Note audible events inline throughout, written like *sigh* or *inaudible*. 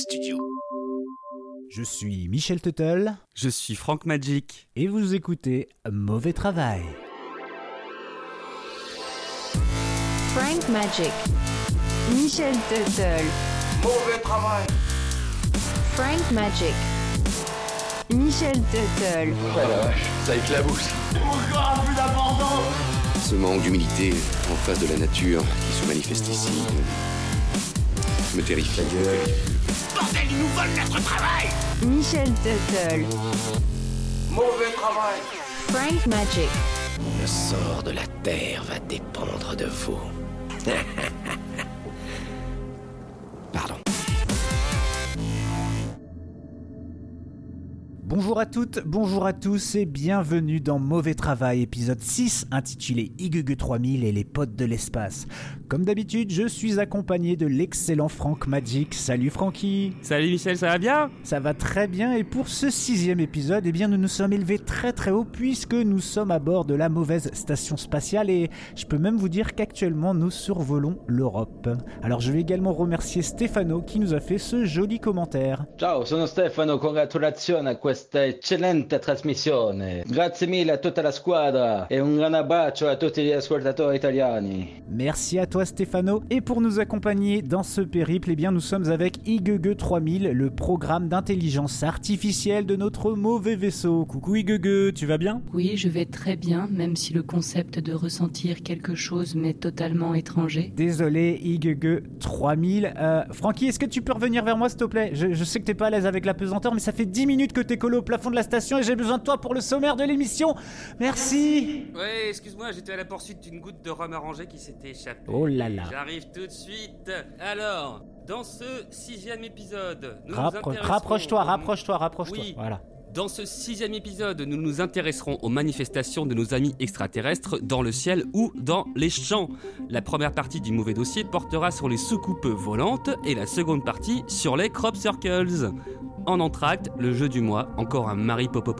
studio. Je suis Michel Tuttle. Je suis Franck Magic. Et vous écoutez Mauvais Travail. Frank Magic. Michel Tuttle. Mauvais travail. Frank Magic. Michel Tuttle. Oh la vache, ça éclabousse. Encore plus d'abandon Ce manque d'humilité en face de la nature qui se manifeste ici me terrifie. Bordel, ils nous volent notre travail Michel Tuttle. Mauvais travail. Frank Magic. Le sort de la terre va dépendre de vous. *laughs* Bonjour à toutes, bonjour à tous et bienvenue dans Mauvais Travail, épisode 6 intitulé IGG 3000 et les potes de l'espace. Comme d'habitude, je suis accompagné de l'excellent Franck Magic. Salut Francky Salut Michel, ça va bien? Ça va très bien et pour ce sixième épisode, eh bien nous nous sommes élevés très très haut puisque nous sommes à bord de la mauvaise station spatiale et je peux même vous dire qu'actuellement nous survolons l'Europe. Alors je vais également remercier Stefano qui nous a fait ce joli commentaire. Ciao, sono Stefano, congratulazioni a questa eccellente trasmissione. Grazie mille a tutta la squadra e un gran abbraccio a tutti gli ascoltatori italiani. Merci à toi Stefano. Et pour nous accompagner dans ce périple, eh bien nous sommes avec IGG 3000, le programme d'intelligence artificielle de notre mauvais vaisseau. Coucou IGG, tu vas bien? Oui, je vais très bien, même si le concept de ressentir quelque chose m'est totalement étranger. Désolé IGG 3000. Euh, Francky, est-ce que tu peux revenir vers moi s'il te plaît? Je, je sais que t'es pas à l'aise avec la pesanteur, mais ça fait 10 minutes que t'es collé au plafond de la station et j'ai besoin de toi pour le sommaire de l'émission. Merci Ouais, excuse-moi, j'étais à la poursuite d'une goutte de rhum arrangé qui s'était échappée. Oh là là. J'arrive tout de suite. Alors, dans ce sixième épisode, nous nous Rappro- intéresserons Rapproche-toi, au- rapproche-toi, rapproche-toi. Oui. Voilà. Dans ce sixième épisode, nous nous intéresserons aux manifestations de nos amis extraterrestres dans le ciel ou dans les champs. La première partie du mauvais dossier portera sur les soucoupes volantes et la seconde partie sur les crop circles. En entracte, le jeu du mois, encore un Marie Poppins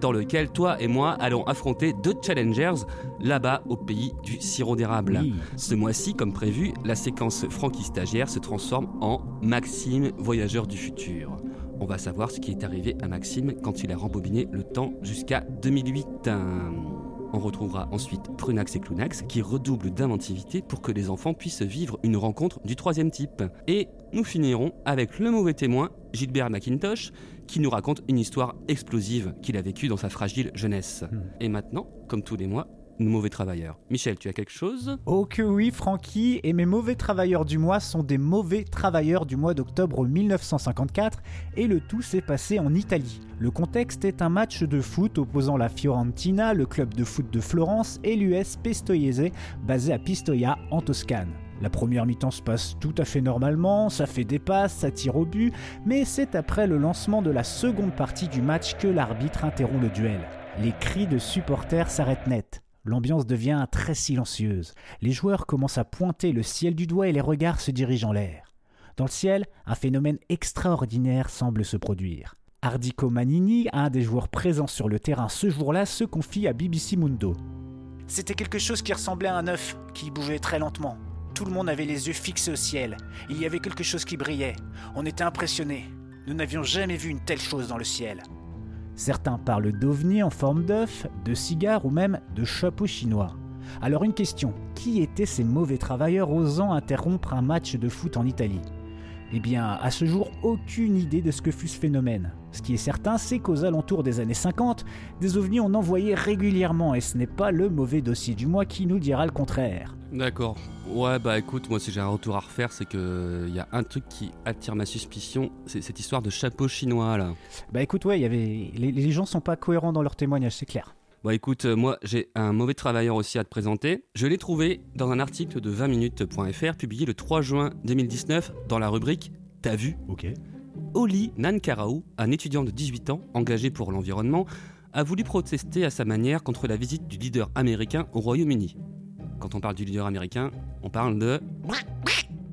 dans lequel toi et moi allons affronter deux challengers là-bas au pays du sirop d'érable. Ce mois-ci, comme prévu, la séquence Frankie stagiaire se transforme en Maxime voyageur du futur. On va savoir ce qui est arrivé à Maxime quand il a rembobiné le temps jusqu'à 2008. On retrouvera ensuite Prunax et Clunax qui redoublent d'inventivité pour que les enfants puissent vivre une rencontre du troisième type. Et nous finirons avec le mauvais témoin, Gilbert McIntosh, qui nous raconte une histoire explosive qu'il a vécue dans sa fragile jeunesse. Et maintenant, comme tous les mois, mauvais travailleurs. Michel, tu as quelque chose? Oh que oui, Francky, et mes mauvais travailleurs du mois sont des mauvais travailleurs du mois d'octobre 1954, et le tout s'est passé en Italie. Le contexte est un match de foot opposant la Fiorentina, le club de foot de Florence, et l'US Pistoiese, basé à Pistoia, en Toscane. La première mi-temps se passe tout à fait normalement, ça fait des passes, ça tire au but, mais c'est après le lancement de la seconde partie du match que l'arbitre interrompt le duel. Les cris de supporters s'arrêtent net. L'ambiance devient très silencieuse. Les joueurs commencent à pointer le ciel du doigt et les regards se dirigent en l'air. Dans le ciel, un phénomène extraordinaire semble se produire. Ardico Manini, un des joueurs présents sur le terrain ce jour-là, se confie à BBC Mundo. C'était quelque chose qui ressemblait à un œuf, qui bougeait très lentement. Tout le monde avait les yeux fixés au ciel. Il y avait quelque chose qui brillait. On était impressionnés. Nous n'avions jamais vu une telle chose dans le ciel. Certains parlent d'ovnis en forme d'œuf, de cigares ou même de chapeaux chinois. Alors une question, qui étaient ces mauvais travailleurs osant interrompre un match de foot en Italie? Eh bien, à ce jour, aucune idée de ce que fut ce phénomène. Ce qui est certain, c'est qu'aux alentours des années 50, des ovnis en envoyaient régulièrement et ce n'est pas le mauvais dossier du mois qui nous dira le contraire. D'accord. Ouais, bah écoute, moi si j'ai un retour à refaire, c'est que il y a un truc qui attire ma suspicion, c'est cette histoire de chapeau chinois là. Bah écoute, ouais, il y avait... les, les gens sont pas cohérents dans leur témoignage, c'est clair. Bon écoute, euh, moi j'ai un mauvais travailleur aussi à te présenter. Je l'ai trouvé dans un article de 20minutes.fr publié le 3 juin 2019 dans la rubrique T'as vu Ok. Oli Nankarao, un étudiant de 18 ans engagé pour l'environnement, a voulu protester à sa manière contre la visite du leader américain au Royaume-Uni. Quand on parle du leader américain, on parle de...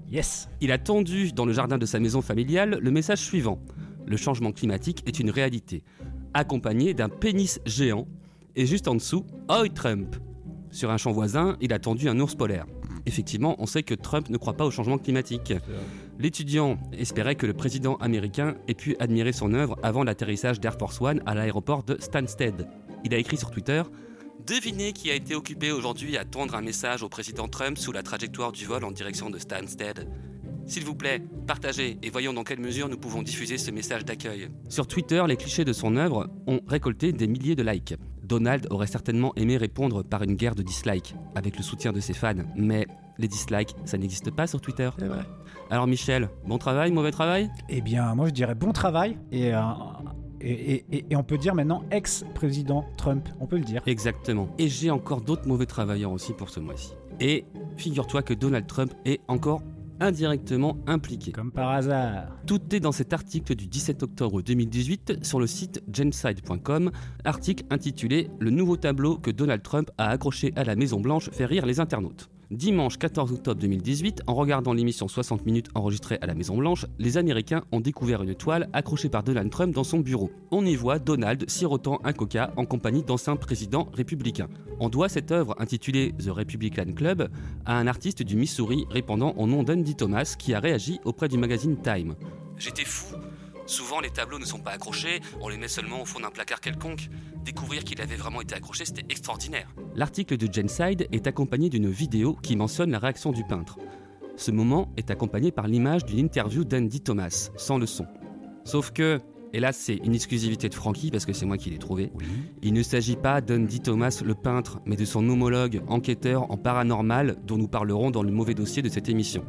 Yes Il a tendu dans le jardin de sa maison familiale le message suivant. Le changement climatique est une réalité, accompagné d'un pénis géant, et juste en dessous, Oi Trump. Sur un champ voisin, il a tendu un ours polaire. effectivement, on sait que Trump ne croit pas au changement climatique. L'étudiant espérait que le président américain ait pu admirer son œuvre avant l'atterrissage d'Air Force One à l'aéroport de Stansted. Il a écrit sur Twitter Devinez qui a été occupé aujourd'hui à tondre un message au président Trump sous la trajectoire du vol en direction de Stansted. S'il vous plaît, partagez et voyons dans quelle mesure nous pouvons diffuser ce message d'accueil. Sur Twitter, les clichés de son œuvre ont récolté des milliers de likes. Donald aurait certainement aimé répondre par une guerre de dislikes, avec le soutien de ses fans, mais les dislikes, ça n'existe pas sur Twitter. C'est vrai. Alors Michel, bon travail, mauvais travail? Eh bien, moi je dirais bon travail et, euh, et, et- et- et on peut dire maintenant ex-président Trump, on peut le dire. Exactement. Et j'ai encore d'autres mauvais travailleurs aussi pour ce mois-ci. Et figure-toi que Donald Trump est encore indirectement impliqué. Comme par hasard. Tout est dans cet article du 17 octobre 2018 sur le site genside.com, article intitulé Le nouveau tableau que Donald Trump a accroché à la Maison Blanche fait rire les internautes. Dimanche 14 octobre 2018, en regardant l'émission 60 minutes enregistrée à la Maison Blanche, les Américains ont découvert une toile accrochée par Donald Trump dans son bureau. On y voit Donald sirotant un coca en compagnie d'anciens présidents républicains. On doit cette œuvre intitulée The Republican Club à un artiste du Missouri répondant au nom d'Andy Thomas qui a réagi auprès du magazine Time. J'étais fou. Souvent, les tableaux ne sont pas accrochés, on les met seulement au fond d'un placard quelconque. Découvrir qu'il avait vraiment été accroché, c'était extraordinaire. L'article de Genside est accompagné d'une vidéo qui mentionne la réaction du peintre. Ce moment est accompagné par l'image d'une interview d'Andy Thomas, sans le son. Sauf que, et là c'est une exclusivité de Frankie parce que c'est moi qui l'ai trouvé, il ne s'agit pas d'Andy Thomas le peintre, mais de son homologue enquêteur en paranormal dont nous parlerons dans le mauvais dossier de cette émission.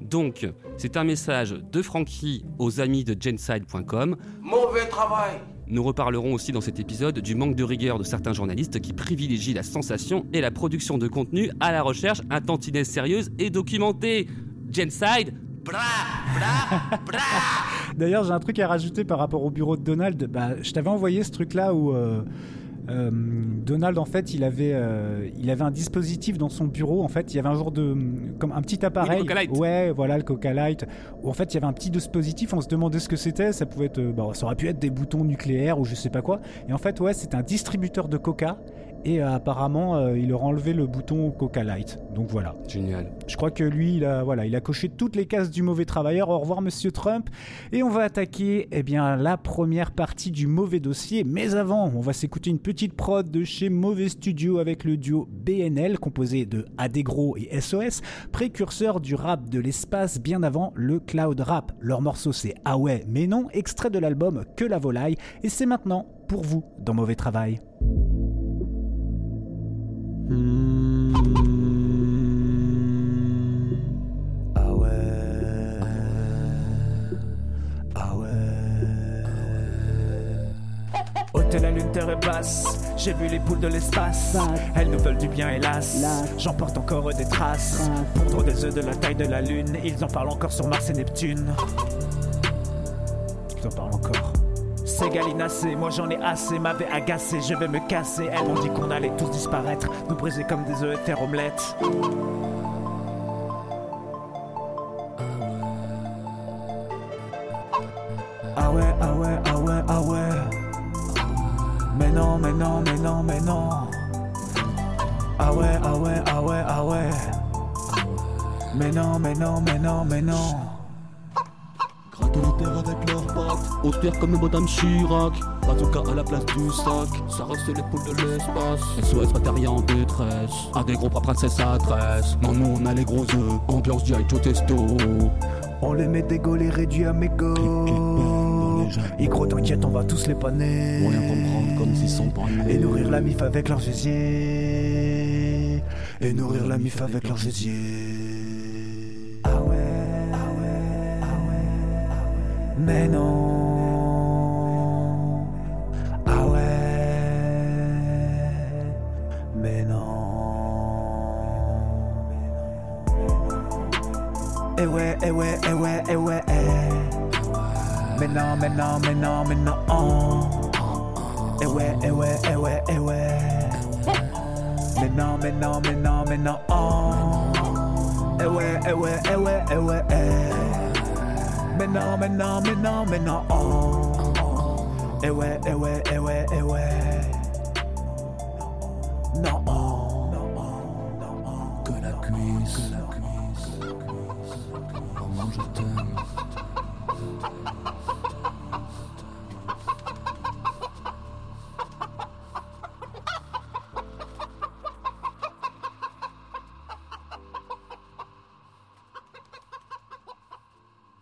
Donc, c'est un message de Frankie aux amis de genside.com. Mauvais travail Nous reparlerons aussi dans cet épisode du manque de rigueur de certains journalistes qui privilégient la sensation et la production de contenu à la recherche un tantinet sérieuse et documentée. Genside. *laughs* D'ailleurs, j'ai un truc à rajouter par rapport au bureau de Donald. Bah, je t'avais envoyé ce truc-là où euh, euh, Donald, en fait, il avait, euh, il avait un dispositif dans son bureau. En fait, il y avait un genre de, comme un petit appareil. Coca Light. Ouais, voilà le Coca Light. Où en fait, il y avait un petit dispositif. On se demandait ce que c'était. Ça pouvait être, bah, ça aurait pu être des boutons nucléaires ou je sais pas quoi. Et en fait, ouais, c'était un distributeur de Coca. Et euh, apparemment, euh, il leur enlevé le bouton Coca Light. Donc voilà. Génial. Je crois que lui, il a, voilà, il a coché toutes les cases du mauvais travailleur. Au revoir, monsieur Trump. Et on va attaquer eh bien, la première partie du mauvais dossier. Mais avant, on va s'écouter une petite prod de chez Mauvais Studio avec le duo BNL, composé de Adegro et SOS, précurseur du rap de l'espace bien avant le cloud rap. Leur morceau, c'est Ah ouais, mais non, extrait de l'album Que la volaille. Et c'est maintenant pour vous dans Mauvais Travail. La lune, terre basse. J'ai vu les poules de l'espace. Elles nous veulent du bien, hélas. J'en porte encore des traces. Pondre des œufs de la taille de la lune. Ils en parlent encore sur Mars et Neptune. Ils en parlent encore. C'est galinacé, moi j'en ai assez, m'avait agacé, je vais me casser. Elles m'ont dit qu'on allait tous disparaître, nous briser comme des œufs et faire omelette. Comme Madame Chirac Bazooka à la place du sac Ça reste les poules de l'espace SOS bataillon en détresse À des gros pas princesse adresse Non nous on a les gros œufs Ambiance G.I. Joe testo On les met des les réduits à mégots. Et gros, t'inquiète, on va tous les paner. Pour rien comprendre comme s'ils sont pas nés Et nourrir la mif avec leurs gésiers. Et nourrir la mif avec. Ah ouais, ah ouais, ah ouais, ah ouais. Mais non. Non, mais non, mais non. Eh ouais, eh ouais, eh ouais, eh ouais, eh. Mais non, mais non, mais non, mais non. Eh ouais, eh ouais, eh ouais, eh ouais. Non, non, non, que la cuisse. Maman, je t'aime.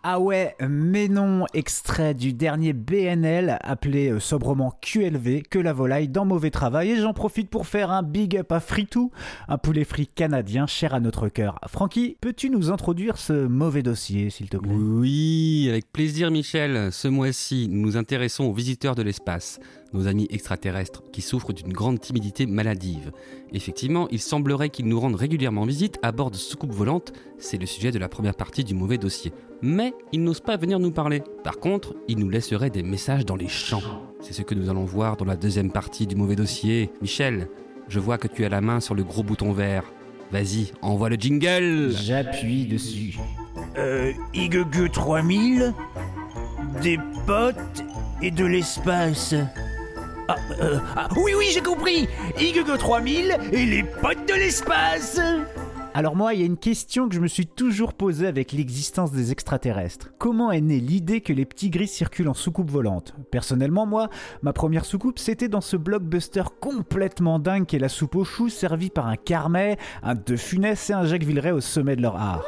Ah ouais, mais non, extrait du dernier BNL appelé euh, sobrement QLV, que la volaille dans mauvais travail, et j'en profite pour faire un big up à Fritou, un poulet frit canadien cher à notre cœur. Francky, peux-tu nous introduire ce mauvais dossier, s'il te plaît? Oui, avec plaisir Michel. Ce mois-ci, nous nous intéressons aux visiteurs de l'espace, nos amis extraterrestres qui souffrent d'une grande timidité maladive. Effectivement, il semblerait qu'ils nous rendent régulièrement visite à bord de soucoupes volantes, c'est le sujet de la première partie du mauvais dossier. Mais ils n'osent pas venir nous parler. Par contre, ils nous laisseraient des messages dans les champs. C'est ce que nous allons voir dans la deuxième partie du mauvais dossier. Michel, je vois que tu as la main sur le gros bouton vert. Vas-y, envoie le jingle J'appuie dessus. Euh, IGG 3000, des potes et de l'espace. Ah, euh, ah, oui, oui, j'ai compris IGG 3000 et les potes de l'espace alors moi, il y a une question que je me suis toujours posée avec l'existence des extraterrestres. Comment est née l'idée que les petits gris circulent en soucoupe volante? Personnellement, moi, ma première soucoupe, c'était dans ce blockbuster complètement dingue qu'est la soupe aux choux servie par un Carmet, un De Funès et un Jacques Villeray au sommet de leur art.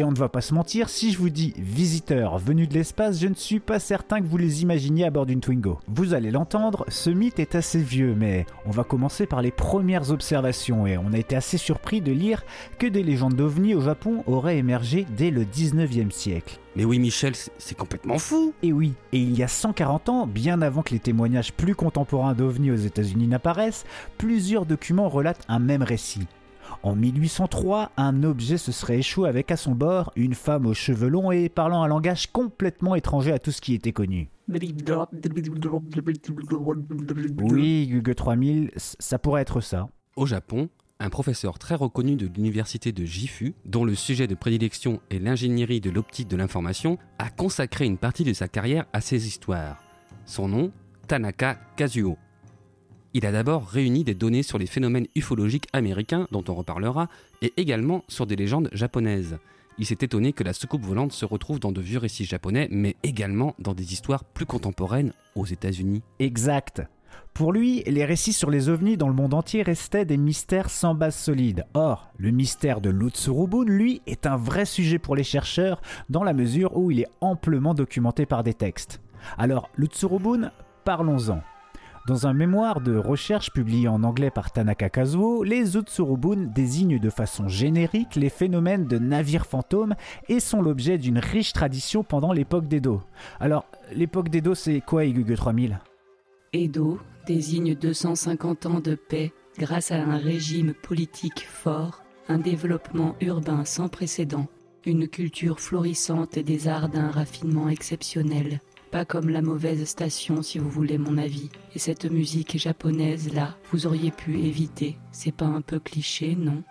Et on ne va pas se mentir, si je vous dis visiteurs venus de l'espace, je ne suis pas certain que vous les imaginiez à bord d'une Twingo. Vous allez l'entendre, ce mythe est assez vieux, mais on va commencer par les premières observations et on a été assez surpris de lire que des légendes d'ovnis au Japon auraient émergé dès le 19e siècle. Mais oui Michel, c'est- c'est complètement fou Et oui, et il y a 140 ans, bien avant que les témoignages plus contemporains d'OVNI aux États-Unis n'apparaissent, plusieurs documents relatent un même récit. En 1803, un objet se serait échoué avec à son bord une femme aux cheveux longs et parlant un langage complètement étranger à tout ce qui était connu. Oui, Google 3000, c- ça pourrait être ça. Au Japon, un professeur très reconnu de l'université de Gifu, dont le sujet de prédilection est l'ingénierie de l'optique de l'information, a consacré une partie de sa carrière à ces histoires. Son nom, Tanaka Kazuo. Il a d'abord réuni des données sur les phénomènes ufologiques américains, dont on reparlera, et également sur des légendes japonaises. Il s'est étonné que la soucoupe volante se retrouve dans de vieux récits japonais, mais également dans des histoires plus contemporaines aux États-Unis. Exact. Pour lui, les récits sur les ovnis dans le monde entier restaient des mystères sans base solide. Or, le mystère de l'Utsurubun, lui, est un vrai sujet pour les chercheurs dans la mesure où il est amplement documenté par des textes. Alors, l'Utsurubun, parlons-en. Dans un mémoire de recherche publié en anglais par Tanaka Kazuo, les Utsurubun désignent de façon générique les phénomènes de navires fantômes et sont l'objet d'une riche tradition pendant l'époque d'Edo. Alors, l'époque d'Edo, c'est quoi, Igugu 3000 Edo désigne 250 ans de paix grâce à un régime politique fort, un développement urbain sans précédent, une culture florissante et des arts d'un raffinement exceptionnel. Pas comme la mauvaise station si vous voulez mon avis. Et cette musique japonaise là, vous auriez pu éviter. C'est pas un peu cliché, non?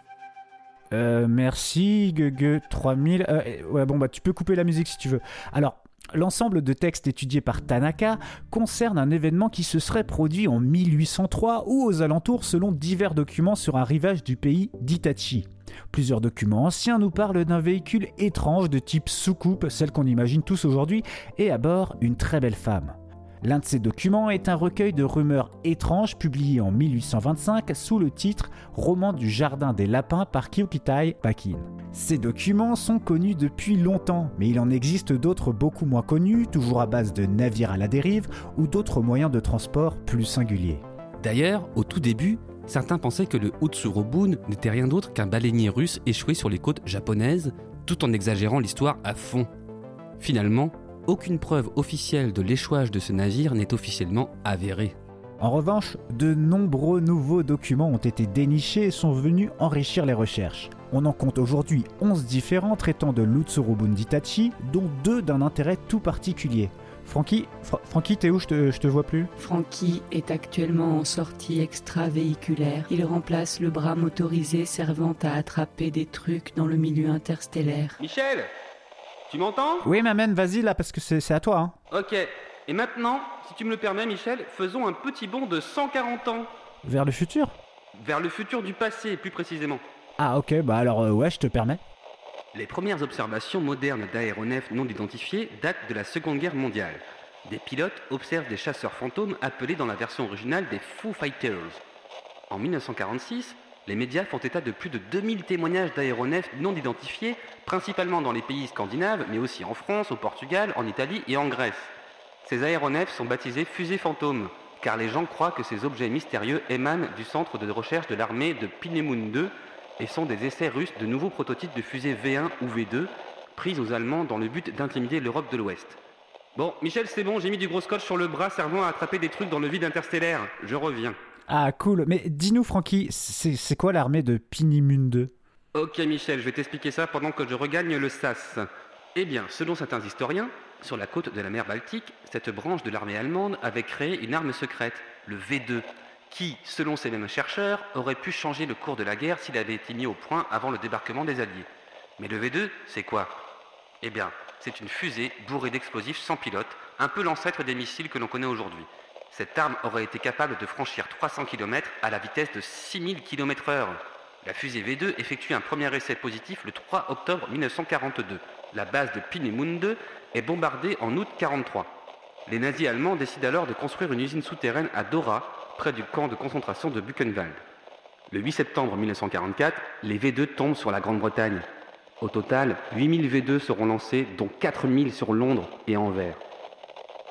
Euh, merci, Gugue 3000. Euh, ouais, bon, bah, tu peux couper la musique si tu veux. Alors, l'ensemble de textes étudiés par Tanaka concerne un événement qui se serait produit en 1803 ou aux alentours selon divers documents sur un rivage du pays d'Itachi. Plusieurs documents anciens nous parlent d'un véhicule étrange de type soucoupe, celle qu'on imagine tous aujourd'hui, et à bord une très belle femme. L'un de ces documents est un recueil de rumeurs étranges publié en 1825 sous le titre Roman du jardin des lapins par Kyokitai Pakin. Ces documents sont connus depuis longtemps, mais il en existe d'autres beaucoup moins connus, toujours à base de navires à la dérive ou d'autres moyens de transport plus singuliers. D'ailleurs, au tout début, certains pensaient que le Utsurobun n'était rien d'autre qu'un baleinier russe échoué sur les côtes japonaises, tout en exagérant l'histoire à fond. Finalement, aucune preuve officielle de l'échouage de ce navire n'est officiellement avérée. En revanche, de nombreux nouveaux documents ont été dénichés et sont venus enrichir les recherches. On en compte aujourd'hui 11 différents traitant de l'Utsurubun d'Itachi, dont deux d'un intérêt tout particulier. Francky, Fra- Francky, t'es où? Je te, je te vois plus Frankie est actuellement en sortie extravéhiculaire. Il remplace le bras motorisé servant à attraper des trucs dans le milieu interstellaire. Michel Tu m'entends? Oui, m'amène, vas-y là, parce que c'est c'est à toi. Hein. Ok. Et maintenant, si tu me le permets, Michel, faisons un petit bond de 140 ans. Vers le futur? Vers le futur du passé, plus précisément. Ah ok, bah alors euh, ouais, je te permets. Les premières observations modernes d'aéronefs non identifiés datent de la Seconde Guerre mondiale. Des pilotes observent des chasseurs fantômes appelés dans la version originale des Foo Fighters. En 1946, les médias font état de plus de 2000 témoignages d'aéronefs non identifiés, principalement dans les pays scandinaves, mais aussi en France, au Portugal, en Italie et en Grèce. Ces aéronefs sont baptisés fusées fantômes, car les gens croient que ces objets mystérieux émanent du centre de recherche de l'armée de Pinemun II et sont des essais russes de nouveaux prototypes de fusées V1 ou V2 prises aux Allemands dans le but d'intimider l'Europe de l'Ouest. Bon, Michel, c'est bon, j'ai mis du gros scotch sur le bras servant à attraper des trucs dans le vide interstellaire. Je reviens. Ah cool, mais dis-nous Francky, c'est quoi l'armée de Pinimunde? Ok Michel, je vais t'expliquer ça pendant que je regagne le SAS. Eh bien, selon certains historiens, sur la côte de la mer Baltique, cette branche de l'armée allemande avait créé une arme secrète, le V2, qui, selon ces mêmes chercheurs, aurait pu changer le cours de la guerre s'il avait été mis au point avant le débarquement des Alliés. Mais le V2, c'est quoi? Eh bien, c'est une fusée bourrée d'explosifs sans pilote, un peu l'ancêtre des missiles que l'on connaît aujourd'hui. Cette arme aurait été capable de franchir 300 km à la vitesse de 6000 km/h. La fusée V2 effectue un premier essai positif le 3 octobre 1942. La base de Peenemünde est bombardée en août 1943. Les nazis allemands décident alors de construire une usine souterraine à Dora, près du camp de concentration de Buchenwald. Le 8 septembre 1944, les V2 tombent sur la Grande-Bretagne. Au total, 8000 V2 seront lancés, dont 4000 sur Londres et Anvers.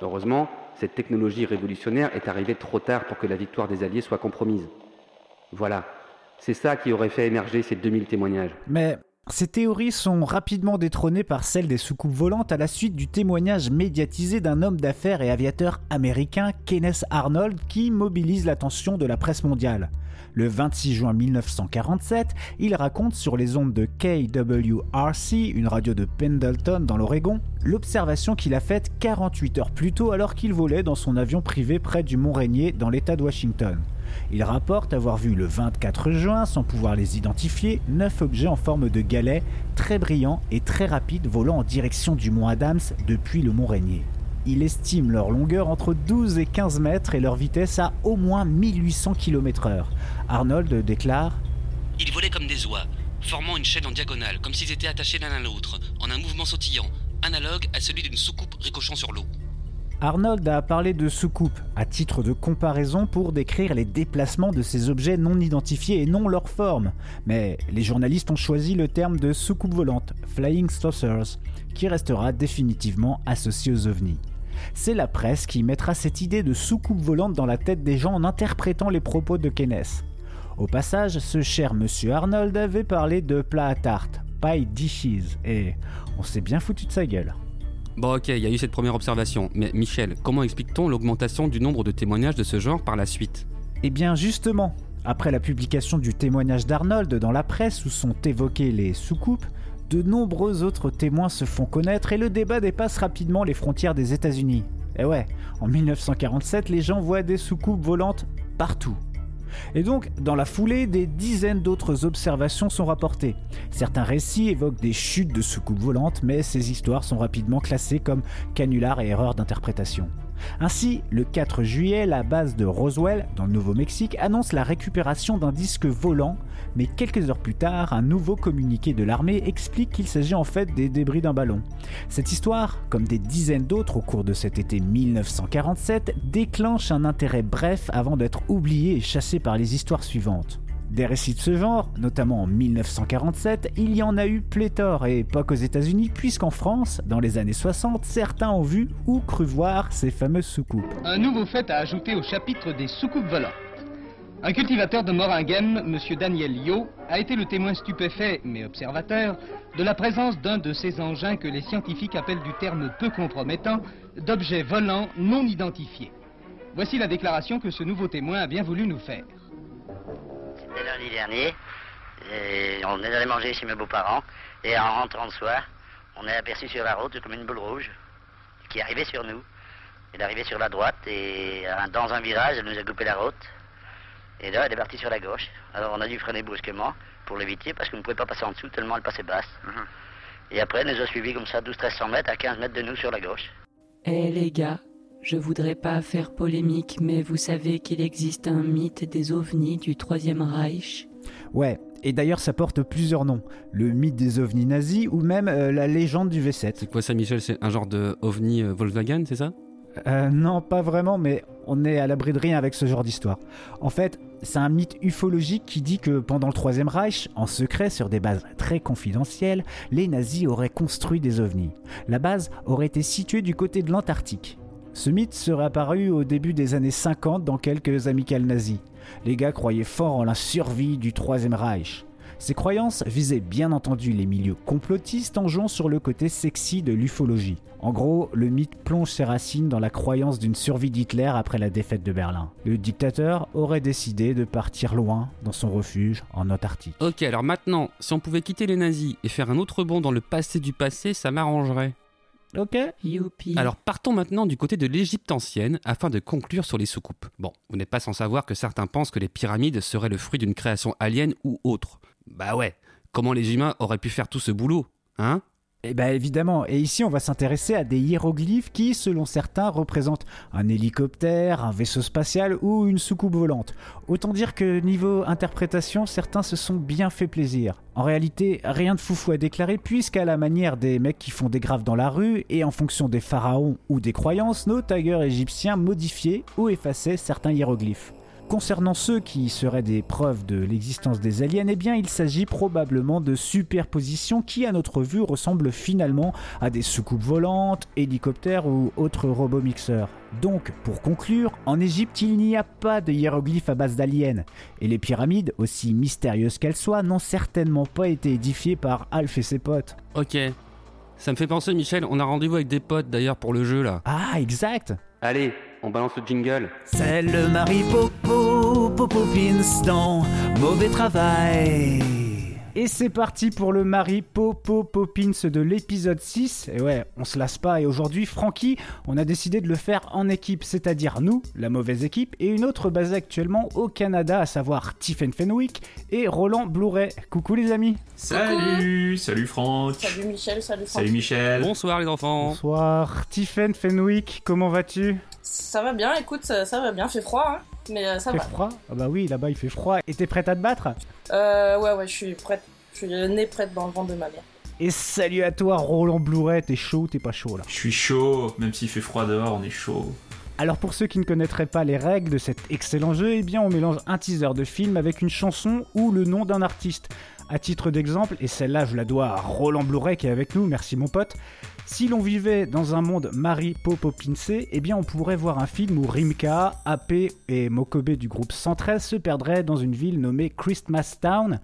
Heureusement, cette technologie révolutionnaire est arrivée trop tard pour que la victoire des Alliés soit compromise. Voilà, c'est ça qui aurait fait émerger ces 2000 témoignages. Ces théories sont rapidement détrônées par celles des soucoupes volantes à la suite du témoignage médiatisé d'un homme d'affaires et aviateur américain, Kenneth Arnold, qui mobilise l'attention de la presse mondiale. Le 26 juin 1947, il raconte sur les ondes de KWRC, une radio de Pendleton dans l'Oregon, l'observation qu'il a faite 48 heures plus tôt alors qu'il volait dans son avion privé près du Mont Rainier dans l'État de Washington. Il rapporte avoir vu le 24 juin, sans pouvoir les identifier, neuf objets en forme de galets, très brillants et très rapides volant en direction du mont Adams depuis le mont Rainier. Il estime leur longueur entre 12 et 15 mètres et leur vitesse à au moins 1800 km/h. Arnold déclare Ils volaient comme des oies, formant une chaîne en diagonale, comme s'ils étaient attachés l'un à l'autre, en un mouvement sautillant, analogue à celui d'une soucoupe ricochant sur l'eau. Arnold a parlé de soucoupe à titre de comparaison pour décrire les déplacements de ces objets non identifiés et non leur forme. Mais les journalistes ont choisi le terme de soucoupe volante, Flying Saucers, qui restera définitivement associé aux ovnis. C'est la presse qui mettra cette idée de soucoupe volante dans la tête des gens en interprétant les propos de Kenneth. Au passage, ce cher monsieur Arnold avait parlé de plat à tarte, pie dishes, et on s'est bien foutu de sa gueule. Bon ok, il y a eu cette première observation, mais Michel, comment explique-t-on l'augmentation du nombre de témoignages de ce genre par la suite? Eh bien justement, après la publication du témoignage d'Arnold dans la presse où sont évoquées les soucoupes, de nombreux autres témoins se font connaître et le débat dépasse rapidement les frontières des États-Unis. Et ouais, en 1947, les gens voient des soucoupes volantes partout. Et donc, dans la foulée, des dizaines d'autres observations sont rapportées. Certains récits évoquent des chutes de soucoupes volantes, mais ces histoires sont rapidement classées comme canulars et erreurs d'interprétation. Ainsi, le 4 juillet, la base de Roswell, dans le Nouveau-Mexique, annonce la récupération d'un disque volant, mais quelques heures plus tard, un nouveau communiqué de l'armée explique qu'il s'agit en fait des débris d'un ballon. Cette histoire, comme des dizaines d'autres au cours de cet été 1947, déclenche un intérêt bref avant d'être oublié et chassé par les histoires suivantes. Des récits de ce genre, notamment en 1947, il y en a eu pléthore, et pas qu'aux États-Unis, puisqu'en France, dans les années 60, certains ont vu ou cru voir ces fameuses soucoupes. Un nouveau fait à ajouter au chapitre des soucoupes volantes. Un cultivateur de Moringhem, M. Daniel Yo, a été le témoin stupéfait, mais observateur, de la présence d'un de ces engins que les scientifiques appellent du terme peu compromettant d'objets volants non identifiés. Voici la déclaration que ce nouveau témoin a bien voulu nous faire. C'était lundi dernier. Et on est allé manger chez mes beaux-parents. Et en rentrant le soir, on est aperçu sur la route comme une boule rouge qui arrivait sur nous. Elle arrivait sur la droite et euh, dans un virage, elle nous a coupé la route. Et là, elle est partie sur la gauche. Alors on a dû freiner brusquement pour l'éviter parce qu'on ne pouvait pas passer en dessous tellement elle passait basse. Et après, elle nous a suivis comme ça 12-1300 mètres à 15 mètres de nous sur la gauche. Eh les gars, je voudrais pas faire polémique, mais vous savez qu'il existe un mythe des ovnis du Troisième Reich Ouais, Et d'ailleurs, ça porte plusieurs noms. Le mythe des ovnis nazis ou même euh, la légende du V7. C'est quoi ça, Michel? C'est un genre de ovni euh, Volkswagen, c'est ça? Euh, non, pas vraiment, mais on est à l'abri de rien avec ce genre d'histoire. En fait, c'est un mythe ufologique qui dit que pendant le Troisième Reich, en secret, sur des bases très confidentielles, les nazis auraient construit des ovnis. La base aurait été située du côté de l'Antarctique. Ce mythe serait apparu au début des années 50 dans quelques amicales nazies. Les gars croyaient fort en la survie du Troisième Reich. Ces croyances visaient bien entendu les milieux complotistes en jouant sur le côté sexy de l'ufologie. En gros, le mythe plonge ses racines dans la croyance d'une survie d'Hitler après la défaite de Berlin. Le dictateur aurait décidé de partir loin dans son refuge en Antarctique. Ok, alors maintenant, si on pouvait quitter les nazis et faire un autre bond dans le passé du passé, ça m'arrangerait. Ok Youpi. Alors partons maintenant du côté de l'Égypte ancienne afin de conclure sur les soucoupes. Bon, vous n'êtes pas sans savoir que certains pensent que les pyramides seraient le fruit d'une création alien ou autre. Bah ouais, comment les humains auraient pu faire tout ce boulot Hein? Eh bien évidemment, et ici on va s'intéresser à des hiéroglyphes qui, selon certains, représentent un hélicoptère, un vaisseau spatial ou une soucoupe volante. Autant dire que niveau interprétation, certains se sont bien fait plaisir. En réalité, rien de foufou à déclarer puisqu'à la manière des mecs qui font des graves dans la rue et en fonction des pharaons ou des croyances, nos taggers égyptiens modifiaient ou effaçaient certains hiéroglyphes. Concernant ceux qui seraient des preuves de l'existence des aliens, eh bien il s'agit probablement de superpositions qui à notre vue ressemblent finalement à des soucoupes volantes, hélicoptères ou autres robots mixeurs. Donc, pour conclure, en Égypte il n'y a pas de hiéroglyphes à base d'aliens, et les pyramides, aussi mystérieuses qu'elles soient, n'ont certainement pas été édifiées par Alf et ses potes. Ok. Ça me fait penser, Michel, on a rendez-vous avec des potes d'ailleurs pour le jeu là. Ah, exact Allez, on balance le jingle. C'est le Marie Popo, Popo Pins dans Mauvais Travail. Et c'est parti pour le Marie Popo Poppins de l'épisode 6. Et ouais, on se lasse pas. Et aujourd'hui, Francky, on a décidé de le faire en équipe, c'est-à-dire nous, la mauvaise équipe, et une autre basée actuellement au Canada, à savoir Tiffen Fenwick et Roland Blouret. Coucou les amis. Salut, salut Franck. Salut Michel, salut Franck. Salut Michel. Bonsoir les enfants. Bonsoir. Tiffen Fenwick, comment vas-tu? Ça va bien, écoute, ça, ça va bien, fait froid, hein, mais euh, ça fait va. froid? Ah bah oui, là-bas il fait froid. Et t'es prête à te battre? Euh, ouais, ouais, je suis prête. Je suis le nez prête dans le vent de ma mère. Et salut à toi Roland Blouret, t'es chaud ou t'es pas chaud là? Je suis chaud, même s'il fait froid dehors, on est chaud. Alors pour ceux qui ne connaîtraient pas les règles de cet excellent jeu, eh bien on mélange un teaser de film avec une chanson ou le nom d'un artiste. À titre d'exemple, et celle-là je la dois à Roland Blouret qui est avec nous, merci mon pote, si l'on vivait dans un monde Marie Popo Pincé, eh bien on pourrait voir un film où Rimka, AP et Mokobe du groupe 113 se perdraient dans une ville nommée Christmas Town,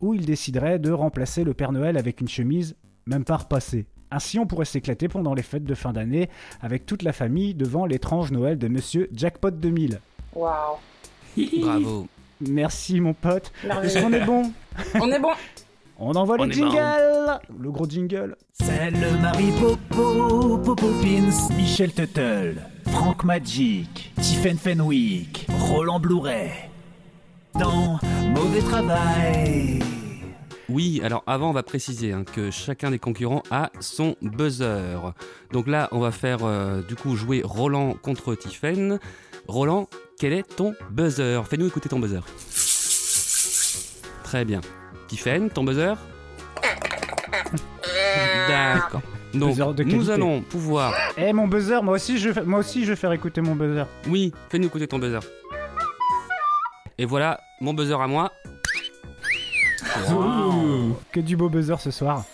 où ils décideraient de remplacer le Père Noël avec une chemise même pas repassée. Ainsi, on pourrait s'éclater pendant les fêtes de fin d'année avec toute la famille devant l'étrange Noël de Monsieur Jackpot 2000. Waouh. Bravo. Merci mon pote. Est-ce qu'on est bon? On est bon. On envoie On le jingle Le gros jingle C'est le Marie Popo, Popo Pins, Michel Tuttle, Franck Magic, Tiffen Fenwick, Roland Blouret. Dans Mauvais Travail. Oui, alors avant, on va préciser hein, que chacun des concurrents a son buzzer. Donc là, on va faire euh, du coup jouer Roland contre Tiffen. Roland, quel est ton buzzer? Fais-nous écouter ton buzzer. Très bien. Tiffen, ton buzzer D'accord. Donc, nous allons pouvoir. Eh mon buzzer, moi aussi je, moi aussi je vais faire écouter mon buzzer. Oui, fais-nous écouter ton buzzer. Et voilà, mon buzzer à moi. Que du beau buzzer ce soir.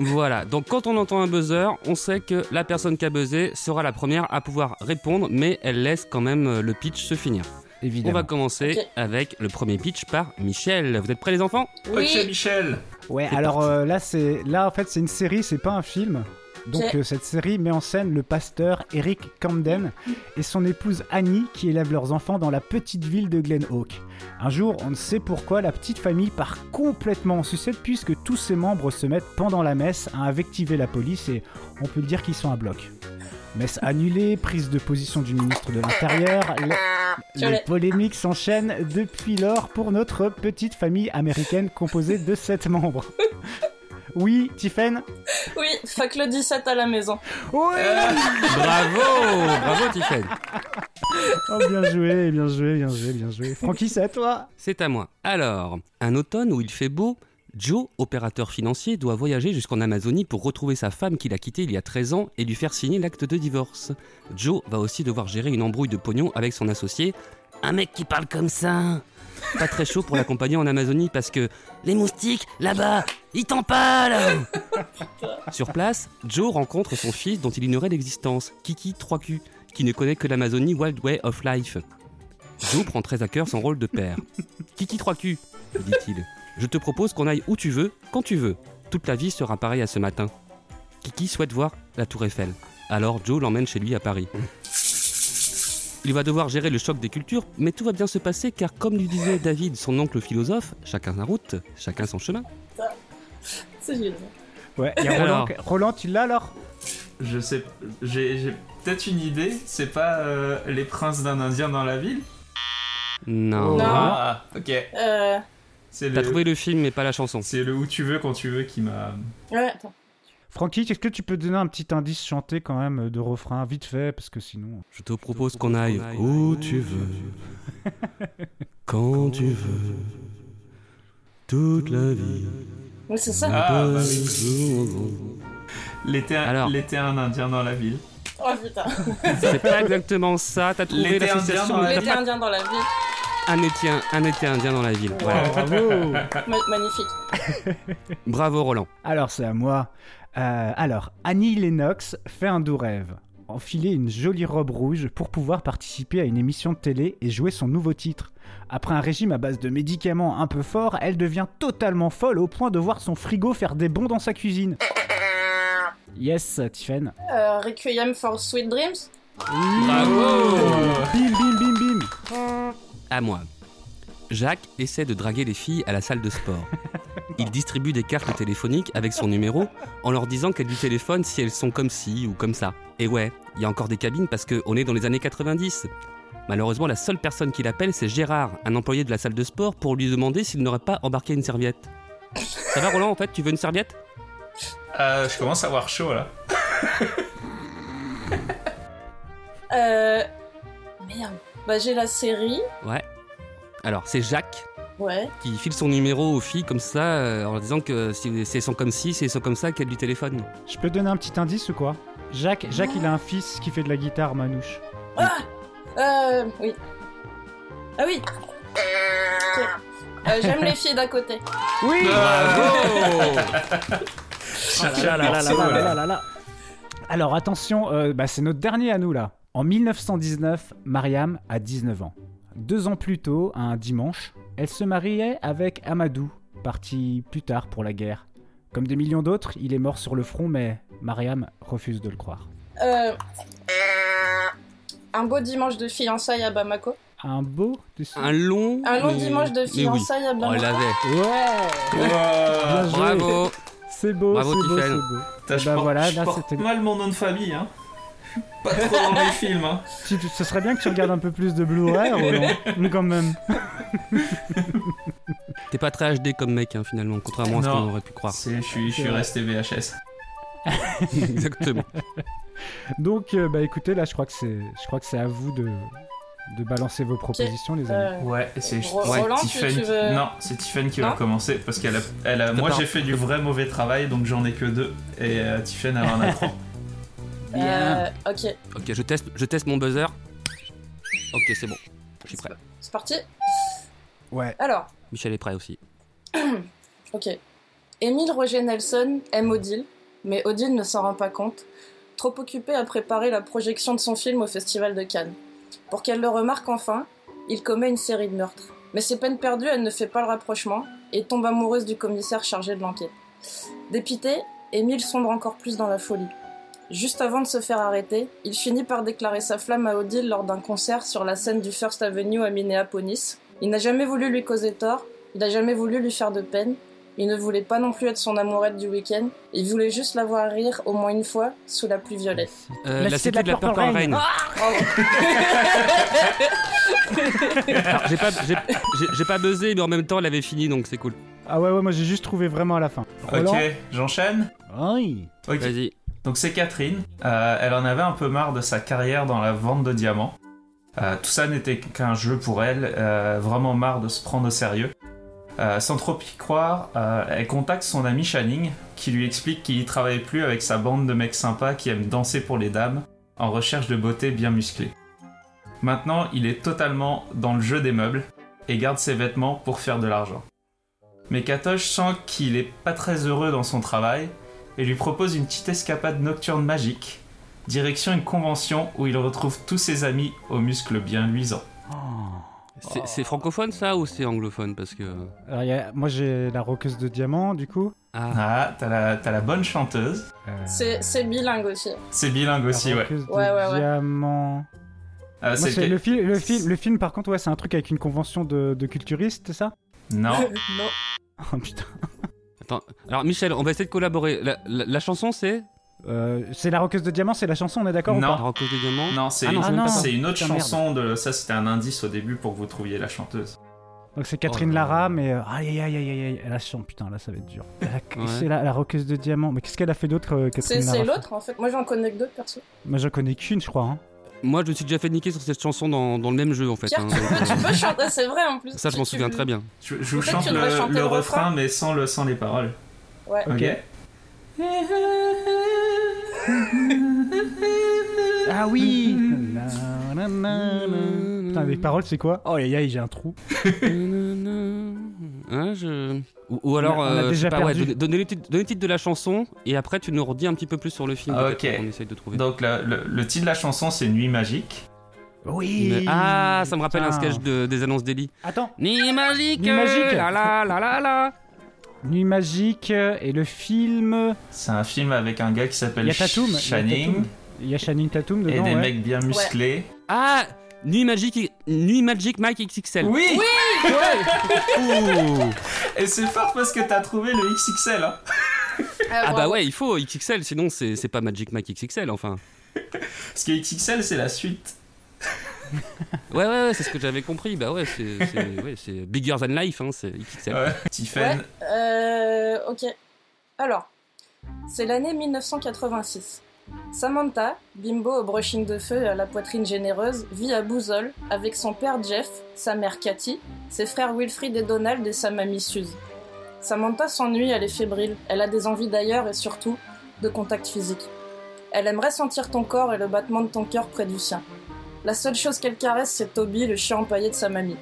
Voilà, donc quand on entend un buzzer, on sait que la personne qui a buzzé sera la première à pouvoir répondre, mais elle laisse quand même euh, le pitch se finir. On va commencer avec le premier pitch par Michel. Vous êtes prêts les enfants? Oui. Ok Michel. Ouais, C'est alors euh, là c'est là en fait c'est une série, c'est pas un film. Donc euh, cette série met en scène le pasteur Eric Camden et son épouse Annie qui élèvent leurs enfants dans la petite ville de Glen Oak. Un jour, on ne sait pourquoi, la petite famille part complètement en sucette puisque tous ses membres se mettent pendant la messe à invectiver la police et on peut dire qu'ils sont à bloc. Messe annulée, prise de position du ministre de l'Intérieur, le- les polémiques s'enchaînent depuis lors pour notre petite famille américaine composée de 7 membres. *laughs* Oui, Tiffen Oui, fac le 17 à la maison. Oui Bravo Bravo Tiffen Oh, bien joué, bien joué, bien joué, bien joué. Francky, c'est à toi C'est à moi. Alors, un automne où il fait beau, Joe, opérateur financier, doit voyager jusqu'en Amazonie pour retrouver sa femme qu'il a quittée il y a 13 ans et lui faire signer l'acte de divorce. Joe va aussi devoir gérer une embrouille de pognon avec son associé, un mec qui parle comme ça. Pas très chaud pour *laughs* l'accompagner en Amazonie parce que les moustiques, là-bas, ils t'empalent *laughs* Sur place, Joe rencontre son fils dont il ignorait l'existence, Kiki 3Q, qui ne connaît que l'Amazonie Wild Way of Life. Joe prend très à cœur son rôle de père. *laughs* Kiki 3Q, lui dit-il, je te propose qu'on aille où tu veux, quand tu veux. Toute la vie sera pareille à ce matin. Kiki souhaite voir la Tour Eiffel. Alors Joe l'emmène chez lui à Paris. Il va devoir gérer le choc des cultures, mais tout va bien se passer car comme lui disait David, son oncle philosophe, chacun sa route, chacun son chemin. C'est génial. Ouais, il y a Roland. Alors. Roland, tu l'as alors? Je sais, j'ai j'ai peut-être une idée. C'est pas euh, les princes d'un Indien dans la ville? Non. Non. Ah, ok. Euh. T'as le, trouvé le film mais pas la chanson. c'est le où tu veux quand tu veux qui m'a. Ouais, attends. Francky, est-ce que tu peux donner un petit indice chanté quand même de refrain, vite fait, parce que sinon... Je te propose qu'on aille où tu veux, quand tu veux, toute la vie. Oui, c'est ça. Ah, bah oui. L'été, Alors. l'été un Indien dans la ville. Oh putain. C'est pas exactement ça, t'as trouvé L'été l'association indien dans la L'été indien dans la ville. Un été, un été indien dans la ville. Voilà. Bravo Ma- magnifique. *laughs* Bravo Roland. Alors, c'est à moi. Euh, alors, Annie Lennox fait un doux rêve. Enfiler une jolie robe rouge pour pouvoir participer à une émission de télé et jouer son nouveau titre. Après un régime à base de médicaments un peu forts, elle devient totalement folle au point de voir son frigo faire des bonds dans sa cuisine. *coughs* Yes, Tiffen. Euh, Requiem for Sweet Dreams. Bravo Bim, bim, bim, bim À moi. Jacques essaie de draguer les filles à la salle de sport. *laughs* Il distribue des cartes téléphoniques avec son numéro en leur disant qu'elles lui téléphonent si elles sont comme ci ou comme ça. Et ouais, il y a encore des cabines parce qu'on est dans les années 90. Malheureusement, la seule personne qui l'appelle, c'est Gérard, un employé de la salle de sport, pour lui demander s'il n'aurait pas embarqué une serviette. Ça va Roland en fait Tu veux une serviette? Euh, je commence à avoir chaud là. Euh. Merde. Bah, j'ai la série. Ouais. Alors, c'est Jacques Ouais. qui file son numéro aux filles comme ça, euh, en leur disant que si, elles sont comme ci, si elles sont comme ça, qu'elles lui téléphonent. Je peux donner un petit indice ou quoi? Jacques, Jacques, il a un fils qui fait de la guitare manouche. Ah Euh. Oui. Ah oui. Ok. Euh, J'aime les filles d'à côté. Oui Bravo *laughs* Ah là là là là là là là là. Alors attention, euh, bah, c'est notre dernier à nous là. En 1919, Mariam a 19 ans. Deux ans plus tôt, un dimanche, elle se mariait avec Amadou, parti plus tard pour la guerre. Comme des millions d'autres, il est mort sur le front, mais Mariam refuse de le croire. Euh. Un beau dimanche de fiançailles à Bamako. Un beau Un long. Un long mais- dimanche de oui. fiançailles à Oh, Bamako. elle l'avait. Ouais Bien joué. Bravo C'est beau, Bravo, c'est beau, c'est beau. Et je bah porte, voilà, je là porte c'était... mal mon nom de famille, hein. Pas trop dans les films, hein. Tu- tu- Ce serait bien que tu regardes un peu plus de Blu-ray, *laughs* Roland, quand même. *laughs* T'es pas très HD comme mec, hein, finalement, contrairement à ce Non. qu'on aurait pu croire. Je suis, je suis resté VHS. *laughs* Exactement. Donc, euh, bah écoutez, là, je crois que c'est, je crois que c'est à vous de, de balancer vos propositions, les amis. Euh, Ouais, c'est ouais, veux- Non, c'est Tiffen qui Non va commencer parce qu'elle a, elle a... moi j'ai fait du vrai mauvais travail donc j'en ai que deux et euh, Tiffen elle en a trois. Euh, ok, Ok, je teste, je teste mon buzzer. Ok, c'est bon. Je suis prêt. c'est parti. Ouais. Alors, Michel est prêt aussi. *clears throat* ok. Émile Roger Nelson aime Odile, mais Odile ne s'en rend pas compte, trop occupé à préparer la projection de son film au Festival de Cannes. Pour qu'elle le remarque enfin, il commet une série de meurtres. Mais c'est peine perdue, elle ne fait pas le rapprochement et tombe amoureuse du commissaire chargé de l'enquête. Dépité, Émile sombre encore plus dans la folie. Juste avant de se faire arrêter, il finit par déclarer sa flamme à Odile lors d'un concert sur la scène du First Avenue à Minneapolis. Il n'a jamais voulu lui causer tort, il n'a jamais voulu lui faire de peine, il ne voulait pas non plus être son amourette du week-end, il voulait juste la voir rire au moins une fois sous la pluie violette. Euh, La la cité cité de la Purple Rain. Alors, J'ai pas, buzzé, mais en même temps, elle avait fini, donc c'est cool. Ah ouais, ouais, moi j'ai juste trouvé vraiment à la fin. Roland Ok, j'enchaîne Oui. Vas-y. Donc c'est Catherine. Euh, elle en avait un peu marre de sa carrière dans la vente de diamants. Euh, tout ça n'était qu'un jeu pour elle, euh, vraiment marre de se prendre au sérieux. Sans trop y croire, elle contacte son ami Channing, qui lui explique qu'il travaille plus avec sa bande de mecs sympas qui aiment danser pour les dames, en recherche de beauté bien musclée. Maintenant, il est totalement dans le jeu des meubles, et garde ses vêtements pour faire de l'argent. Mais Katosh sent qu'il est pas très heureux dans son travail, et lui propose une petite escapade nocturne magique, direction une convention où il retrouve tous ses amis aux muscles bien luisants. C'est c'est francophone ça ou c'est anglophone Parce que. Alors, il y a- moi j'ai la roqueuse de diamant du coup. Ah, t'as la, t'as la bonne chanteuse. C'est c'est bilingue aussi. C'est bilingue aussi, La ouais. roqueuse de Ouais, ouais, ouais. diamant. Ah, Moi, c'est c'est que- le, fil- le, film, le film, par contre, ouais, c'est un truc avec une convention de, de culturistes, c'est ça? Non. *laughs* non. Oh putain. Attends, alors Michel, on va essayer de collaborer. La, la- la chanson c'est Euh, c'est la roqueuse de diamant, c'est la chanson, on est d'accord ou Non. pas Rocco de Diamant Non, c'est Ah une, ah c'est autre merde. chanson de. Ça, c'était un indice au début pour que vous trouviez la chanteuse. Donc c'est Catherine Oh. Lara, mais euh, aïe aïe aïe aïe aïe, elle a chante, putain, là ça va être dur. Ouais. C'est la, la roqueuse de diamant, mais qu'est-ce qu'elle a fait d'autre, euh, C'est Catherine c'est Lara? l'autre en fait. Moi j'en connais que deux perso. Moi j'en connais qu'une, je crois. Hein. Moi je me suis déjà fait niquer sur cette chanson dans, dans le même jeu en fait. Hein, *laughs* tu, donc, peux, tu euh, peux chanter, c'est vrai en plus. Ça je m'en souviens très bien. Je, je vous chante le, le le refrain, refrain. mais sans, le, sans les paroles. Ouais. Ok. *laughs* Ah oui. Putain, les paroles c'est quoi? Oh aïe aïe, j'ai un trou. *laughs* Hein, je... ou, ou alors, On on euh, ouais, donner le titre, de la chanson et après tu nous redis un petit peu plus sur le film. Ah, ok. qu'on essaye de trouver. Donc, le, le- le titre de la chanson, c'est Nuit magique. Oui Mais- ah, ça me rappelle un Putain. sketch de- des annonces d'Eli. Attends Nuit magique, Nuit magique. la la la la la. Nuit magique et le film. C'est un film avec un gars qui s'appelle Channing Tatum. Il y a Channing Tatum dedans. et des ouais. mecs bien musclés. Ah, Nuit magique, Nuit magique Mike XXL. Oui, Ouh. Et c'est fort parce que t'as trouvé le XXL. Hein. Ah bah ouais, il faut XXL, sinon c'est c'est pas Magic Mike XXL enfin. Parce que XXL, c'est la suite. *laughs* Ouais, ouais, ouais, c'est ce que j'avais compris. Bah ouais, c'est c'est- ouais, c'est bigger than life, hein, c'est XXL. Ouais. Tiffen. Ouais. Euh, ok. Alors, c'est l'année 1986. Samantha, bimbo au brushing de feu et à la poitrine généreuse, vit à Bouzol avec son père Jeff, sa mère Cathy, ses frères Wilfried et Donald et sa mamie Suze. Samantha s'ennuie, elle est fébrile, elle a des envies d'ailleurs et surtout de contact physique. Elle aimerait sentir ton corps et le battement de ton cœur près du sien. La seule chose qu'elle caresse, c'est Toby, le chien empaillé de sa mamie.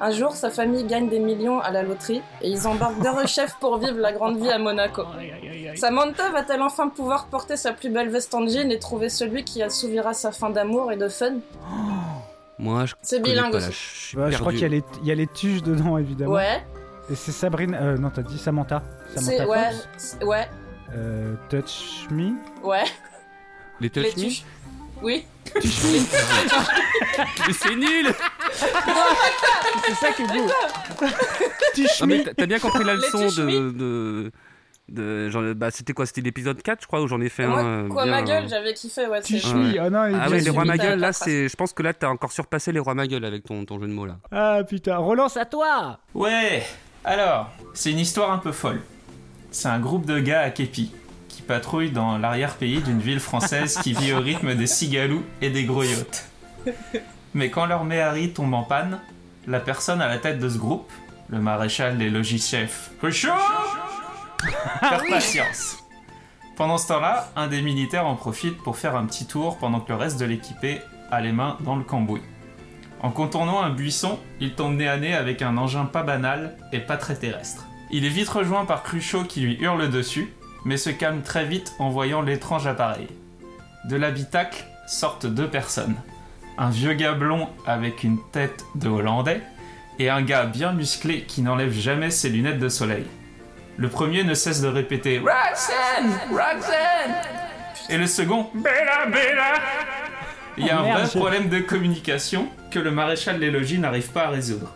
Un jour, sa famille gagne des millions à la loterie et ils embarquent d'heureux *laughs* chefs pour vivre la grande vie à Monaco. Samantha va-t-elle enfin pouvoir porter sa plus belle veste en jean et trouver celui qui assouvira sa faim d'amour et de fun? Moi, je C'est bilingue pas, aussi. je suis Ouais, je crois qu'il y, a les- il y a les tuches dedans évidemment. Ouais, Et c'est Sabrine. Euh, non, t'as dit Samantha. Samantha ouais, ouais, Euh, Touch Me. ouais. Les touch Les me tuches. Oui. Mais c'est nul C'est ça qui est beau. Mais Me. t'as- t'as bien compris la Les leçon de... de... de genre, bah, c'était quoi? C'était l'épisode 4, je crois, où j'en ai fait Moi, un. euh, quoi bien, ma gueule, euh, j'avais kiffé, ouais. c'est- Ouais. Oh non, il est Ah bien ouais, les rois ma gueule, là, c'est. Je pense que là, t'as encore surpassé les rois ma gueule avec ton, ton jeu de mots là. Ah putain, relance à toi Ouais. Alors, c'est une histoire un peu folle. C'est un groupe de gars à képi qui patrouillent dans l'arrière-pays d'une ville française qui vit au rythme des cigalous et des gros yachts. Mais quand leur méhari tombe en panne, la personne à la tête de ce groupe, le maréchal des logis-chefs, Cruchot Faire patience. Pendant ce temps-là, un des militaires en profite pour faire un petit tour pendant que le reste de l'équipé a les mains dans le cambouis. En contournant un buisson, il tombe nez à nez avec un engin pas banal et pas très terrestre. Il est vite rejoint par Cruchot qui lui hurle dessus, mais se calme très vite en voyant l'étrange appareil. De l'habitacle sortent deux personnes. Un vieux gars blond avec une tête de Hollandais et un gars bien musclé qui n'enlève jamais ses lunettes de soleil. Le premier ne cesse de répéter Roxanne Roxanne Et le second Bella Bella Il y a Oh, un merde, vrai problème de communication que le maréchal des logis n'arrive pas à résoudre.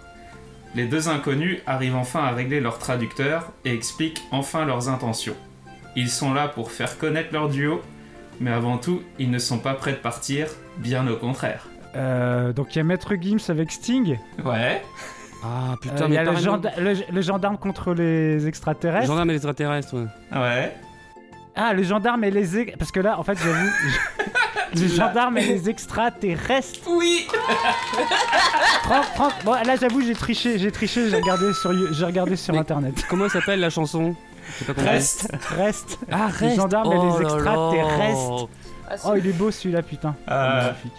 Les deux inconnus arrivent enfin à régler leur traducteur et expliquent enfin leurs intentions. Ils sont là pour faire connaître leur duo, mais avant tout, ils ne sont pas prêts de partir, bien au contraire. Euh, donc il y a Maître Gims avec Sting. Ouais, Ah Euh, putain, Il mais y a le, genda- le- le gendarme contre les extraterrestres. Gendarme et les extraterrestres, ouais. Ouais. Ah, le gendarme et les... Parce que là, en fait, j'avoue... *laughs* les gendarmes et les extraterrestres. Oui *laughs* Franck, Franck, bon, là, j'avoue, j'ai triché, j'ai triché, j'ai regardé sur, j'ai regardé sur Mais Internet. Comment s'appelle la chanson? Pas. Reste Reste. Ah, Les reste. gendarmes et Oh les là là. extraterrestres. Ah. Oh, il est beau celui-là, putain. Euh. Magnifique.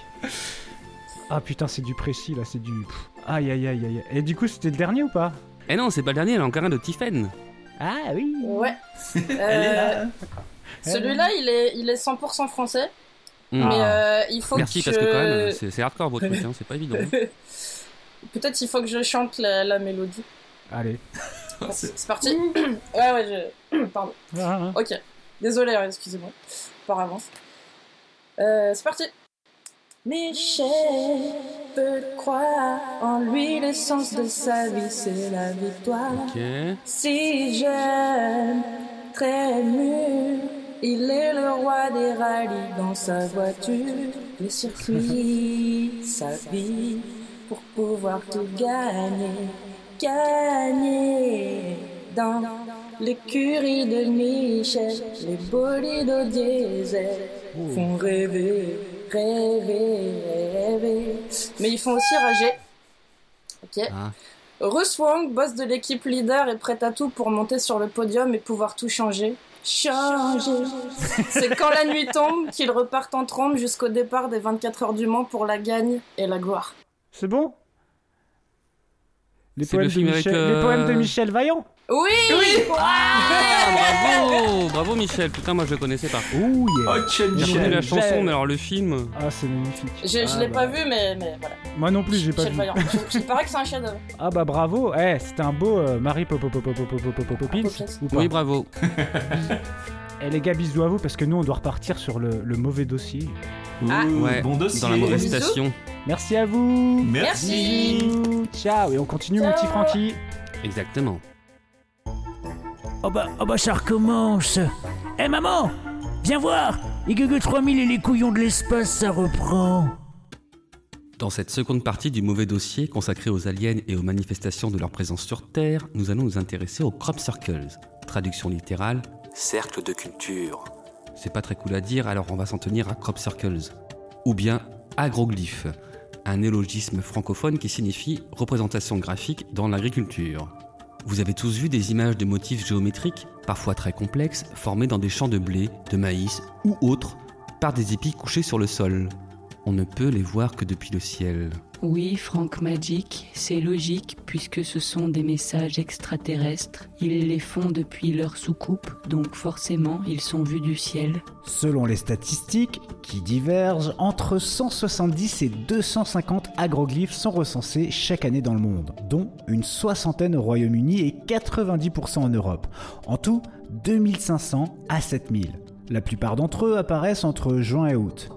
Ah putain, c'est du précis là, c'est du. Pff. Aïe aïe aïe aïe. Et du coup, c'était le dernier ou pas? Eh non, c'est pas le dernier, il y en a encore un de Tiffen. Ah oui. Ouais. *laughs* Elle est là. Euh, Celui-là, il est, il est 100% français, Hmm. mais euh, il faut Merci, que... parce que quand même, c'est c'est hardcore votre *laughs* truc, hein, c'est pas évident. Peut-être il faut que je chante la, la mélodie. Allez. *laughs* C'est parti. *coughs* ouais, ouais, je... *coughs* Pardon. Ah, Ok. Désolé, excusez-moi. Par avance. Euh, c'est parti. Michel peut croire en lui, l'essence de sa vie, c'est la victoire. Ok. Si jeune, très mûr, il est le roi des rallyes dans sa voiture. Les circuits, *laughs* sa vie, pour pouvoir tout gagner. Gagner dans l'écurie de Michel. Les bolides au diesel font rêver, rêver, rêver. Mais ils font aussi rager. Ok. Ah. Russ Wong, boss de l'équipe leader, est prêt à tout pour monter sur le podium et pouvoir tout changer. Changer. C'est quand la nuit tombe qu'ils repartent en trombe jusqu'au départ des 24 heures du Mans pour la gagne et la gloire. C'est bon? Les C'est poèmes, le de film avec, Michel... euh, les poèmes de Michel Vaillant Oui, Ah, bravo Bravo Michel, putain, moi je le connaissais pas. Ouh yeah. Oh, J'ai Michel. la chanson, mais alors le film. Ah, c'est magnifique. Je, je Ah, l'ai bah. pas vu, mais, mais voilà. Moi non plus, j'ai pas Michel vu. Vaillant. *laughs* Je- Il paraît que c'est un chef-d'œuvre. Ah bah bravo. Eh, c'était un beau euh, Marie Popopopopopopopopopins. Poppins. Ou pas? Oui, bravo. *laughs* Eh les gars, bisous à vous parce que nous on doit repartir sur le, le mauvais dossier. Ah. Ouh, Ouais, bon dossier. dans la mauvaise Bisous. station. Merci à vous. Merci. Bisous. Ciao et on continue mon petit. Francky. Exactement. Oh bah, oh bah ça recommence. Eh maman, viens voir. Les Google 3000 et les couillons de l'espace, ça reprend. Dans cette seconde partie du mauvais dossier consacré aux aliens et aux manifestations de leur présence sur Terre, nous allons nous intéresser aux crop circles. Traduction littérale, cercle de culture. C'est pas très cool à dire, alors on va s'en tenir à crop circles. Ou bien agroglyphes, un néologisme francophone qui signifie représentation graphique dans l'agriculture. Vous avez tous vu des images de motifs géométriques, parfois très complexes, formés dans des champs de blé, de maïs ou autres, par des épis couchés sur le sol. On ne peut les voir que depuis le ciel. Oui, Frank Magic, c'est logique puisque ce sont des messages extraterrestres. Ils les font depuis leur soucoupe, donc forcément ils sont vus du ciel. Selon les statistiques, qui divergent, entre 170 et 250 agroglyphes sont recensés chaque année dans le monde, dont une soixantaine au Royaume-Uni et 90% en Europe. En tout, 2500 à 7000. La plupart d'entre eux apparaissent entre juin et août.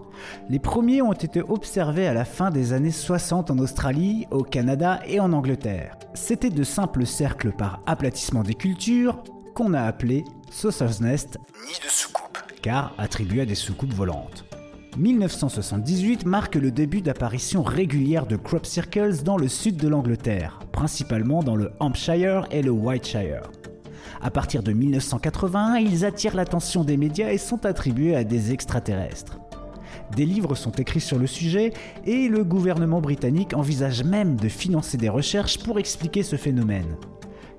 Les premiers ont été observés à la fin des années 60 en Australie, au Canada et en Angleterre. C'étaient de simples cercles par aplatissement des cultures qu'on a appelés Saucer's Nest, nid de soucoupe, car attribués à des soucoupes volantes. 1978 marque le début d'apparition régulière de crop circles dans le sud de l'Angleterre, principalement dans le Hampshire et le Whiteshire. À partir de 1981, ils attirent l'attention des médias et sont attribués à des extraterrestres. Des livres sont écrits sur le sujet et le gouvernement britannique envisage même de financer des recherches pour expliquer ce phénomène.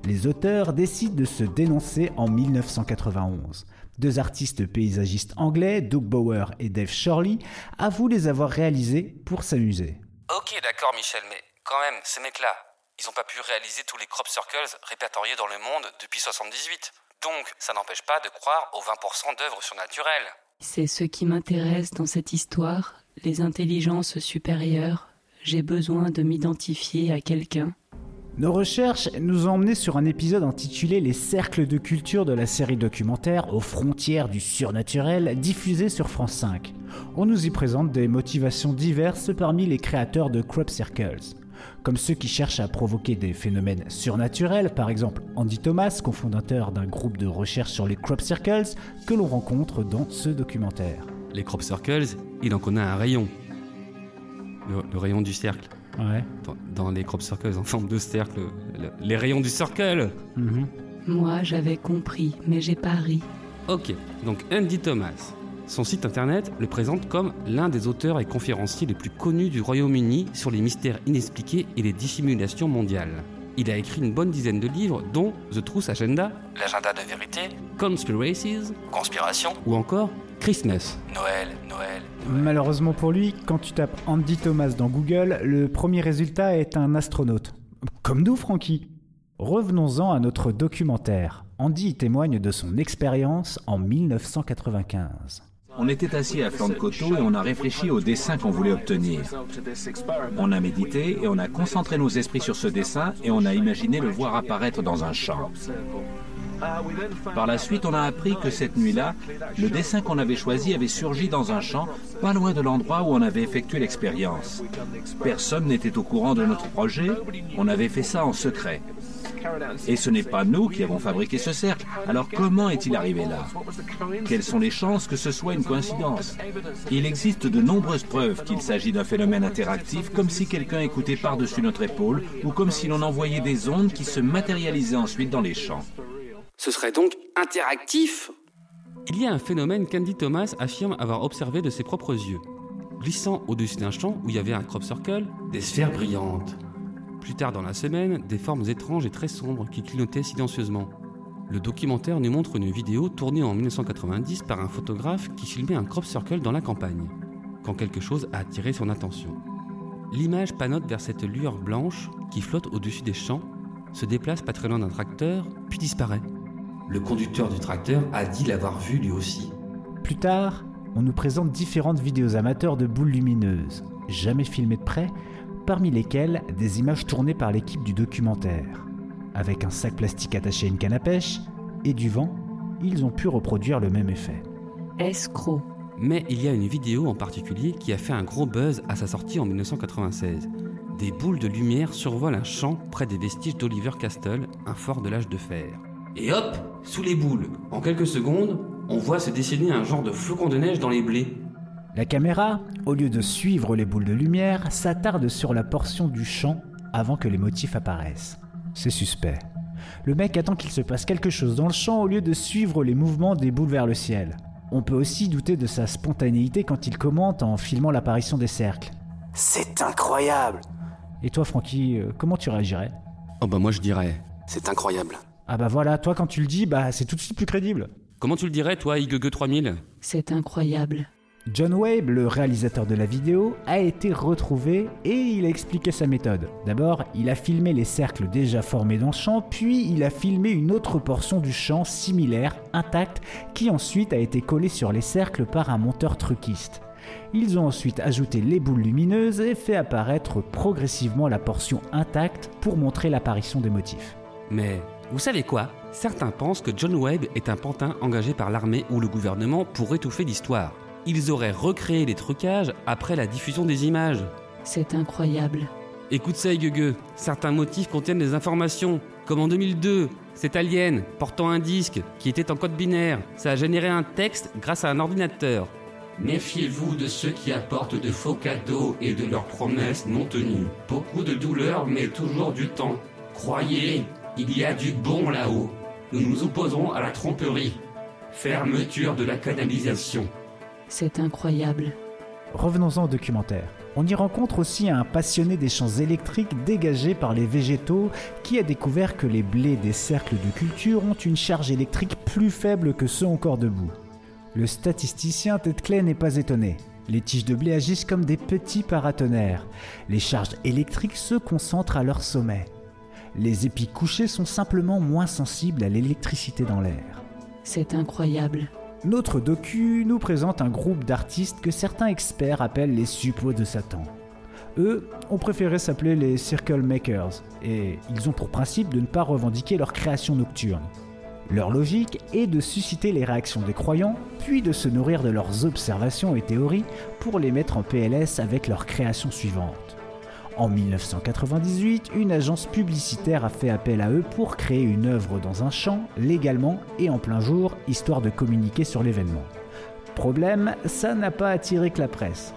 Les auteurs décident de se dénoncer en 1991. Deux artistes paysagistes anglais, Doug Bower et Dave Shirley, avouent les avoir réalisés pour s'amuser. Ok, d'accord, Michel, mais quand même, ces mecs-là, ils ont pas pu réaliser tous les crop circles répertoriés dans le monde depuis 78. Donc, ça n'empêche pas de croire aux 20% d'œuvres surnaturelles. C'est ce qui m'intéresse dans cette histoire, les intelligences supérieures. J'ai besoin de m'identifier à quelqu'un. Nos recherches nous ont emmenés sur un épisode intitulé Les cercles de culture de la série documentaire Aux frontières du surnaturel diffusée sur France 5. On nous y présente des motivations diverses parmi les créateurs de crop circles. Comme ceux qui cherchent à provoquer des phénomènes surnaturels, par exemple Andy Thomas, cofondateur d'un groupe de recherche sur les crop circles, que l'on rencontre dans ce documentaire. Les crop circles, il en connaît un rayon. Le, le rayon du cercle. Ouais. Dans, dans les crop circles en forme de cercle, le- les rayons du circle. Mhm. Moi, j'avais compris, mais j'ai pas ri. Ok, donc Andy Thomas. Son site internet le présente comme l'un des auteurs et conférenciers les plus connus du Royaume-Uni sur les mystères inexpliqués et les dissimulations mondiales. Il a écrit une bonne dizaine de livres, dont The Truth Agenda, L'agenda de vérité, Conspiracies, Conspiration, ou encore Christmas. Noël, Noël. Malheureusement pour lui, quand tu tapes Andy Thomas dans Google, le premier résultat est un astronaute. Comme nous, Francky. Revenons-en à notre documentaire. Andy y témoigne de son expérience en 1995. On était assis à flanc de coteau et on a réfléchi au dessin qu'on voulait obtenir. On a médité et on a concentré nos esprits sur ce dessin et on a imaginé le voir apparaître dans un champ. Par la suite, on a appris que cette nuit-là, le dessin qu'on avait choisi avait surgi dans un champ, pas loin de l'endroit où on avait effectué l'expérience. Personne n'était au courant de notre projet, on avait fait ça en secret. Et ce n'est pas nous qui avons fabriqué ce cercle. Alors comment est-il arrivé là? Quelles sont les chances que ce soit une coïncidence? Il existe de nombreuses preuves qu'il s'agit d'un phénomène interactif, comme si quelqu'un écoutait par-dessus notre épaule, ou comme si l'on envoyait des ondes qui se matérialisaient ensuite dans les champs. Ce serait donc interactif Il y a un phénomène qu'Andy Thomas affirme avoir observé de ses propres yeux. Glissant au-dessus d'un champ où il y avait un crop circle, des sphères brillantes. Plus tard dans la semaine, des formes étranges et très sombres qui clignotaient silencieusement. Le documentaire nous montre une vidéo tournée en 1990 par un photographe qui filmait un crop circle dans la campagne, quand quelque chose a attiré son attention. L'image panote vers cette lueur blanche qui flotte au-dessus des champs, se déplace pas très loin d'un tracteur, puis disparaît. Le conducteur du tracteur a dit l'avoir vu lui aussi. Plus tard, on nous présente différentes vidéos amateurs de boules lumineuses, jamais filmées de près, parmi lesquelles des images tournées par l'équipe du documentaire. Avec un sac plastique attaché à une canne à pêche et du vent, ils ont pu reproduire le même effet. Escroc. Mais il y a une vidéo en particulier qui a fait un gros buzz à sa sortie en 1996. Des boules de lumière survolent un champ près des vestiges d'Oliver Castle, un fort de l'âge de fer. Et hop, sous les boules, en quelques secondes, on voit se dessiner un genre de flocon de neige dans les blés. La caméra, au lieu de suivre les boules de lumière, s'attarde sur la portion du champ avant que les motifs apparaissent. C'est suspect. Le mec attend qu'il se passe quelque chose dans le champ au lieu de suivre les mouvements des boules vers le ciel. On peut aussi douter de sa spontanéité quand il commente en filmant l'apparition des cercles. C'est incroyable Et toi, Francky, euh, comment tu réagirais? Oh bah moi je dirais, c'est incroyable. Ah bah voilà, toi quand tu le dis, bah c'est tout de suite plus crédible. Comment tu le dirais toi, IGG 3000 C'est incroyable. John Wabe, le réalisateur de la vidéo, a été retrouvé et il a expliqué sa méthode. D'abord, il a filmé les cercles déjà formés dans le champ, puis il a filmé une autre portion du champ similaire, intacte, qui ensuite a été collée sur les cercles par un monteur truquiste. Ils ont ensuite ajouté les boules lumineuses et fait apparaître progressivement la portion intacte pour montrer l'apparition des motifs. Mais vous savez quoi? Certains pensent que John Webb est un pantin engagé par l'armée ou le gouvernement pour étouffer l'histoire. Ils auraient recréé les trucages après la diffusion des images. C'est incroyable. Écoute ça, Gueugue. Certains motifs contiennent des informations, comme en 2002, cet alien portant un disque qui était en code binaire. Ça a généré un texte grâce à un ordinateur. Méfiez-vous de ceux qui apportent de faux cadeaux et de leurs promesses non tenues. Beaucoup de douleur, mais toujours du temps. Croyez, il y a du bon là-haut. Nous nous opposons à la tromperie. Fermeture de la canalisation. C'est incroyable. Revenons-en au documentaire. On y rencontre aussi un passionné des champs électriques dégagés par les végétaux qui a découvert que les blés des cercles de culture ont une charge électrique plus faible que ceux encore debout. Le statisticien Ted Clay n'est pas étonné. Les tiges de blé agissent comme des petits paratonnerres. Les charges électriques se concentrent à leur sommet. Les épis couchés sont simplement moins sensibles à l'électricité dans l'air. C'est incroyable. Notre docu nous présente un groupe d'artistes que certains experts appellent les suppôts de Satan. Eux ont préféré s'appeler les Circle Makers, et ils ont pour principe de ne pas revendiquer leur création nocturne. Leur logique est de susciter les réactions des croyants, puis de se nourrir de leurs observations et théories pour les mettre en PLS avec leur création suivante. En 1998, une agence publicitaire a fait appel à eux pour créer une œuvre dans un champ, légalement et en plein jour, histoire de communiquer sur l'événement. Problème, ça n'a pas attiré que la presse.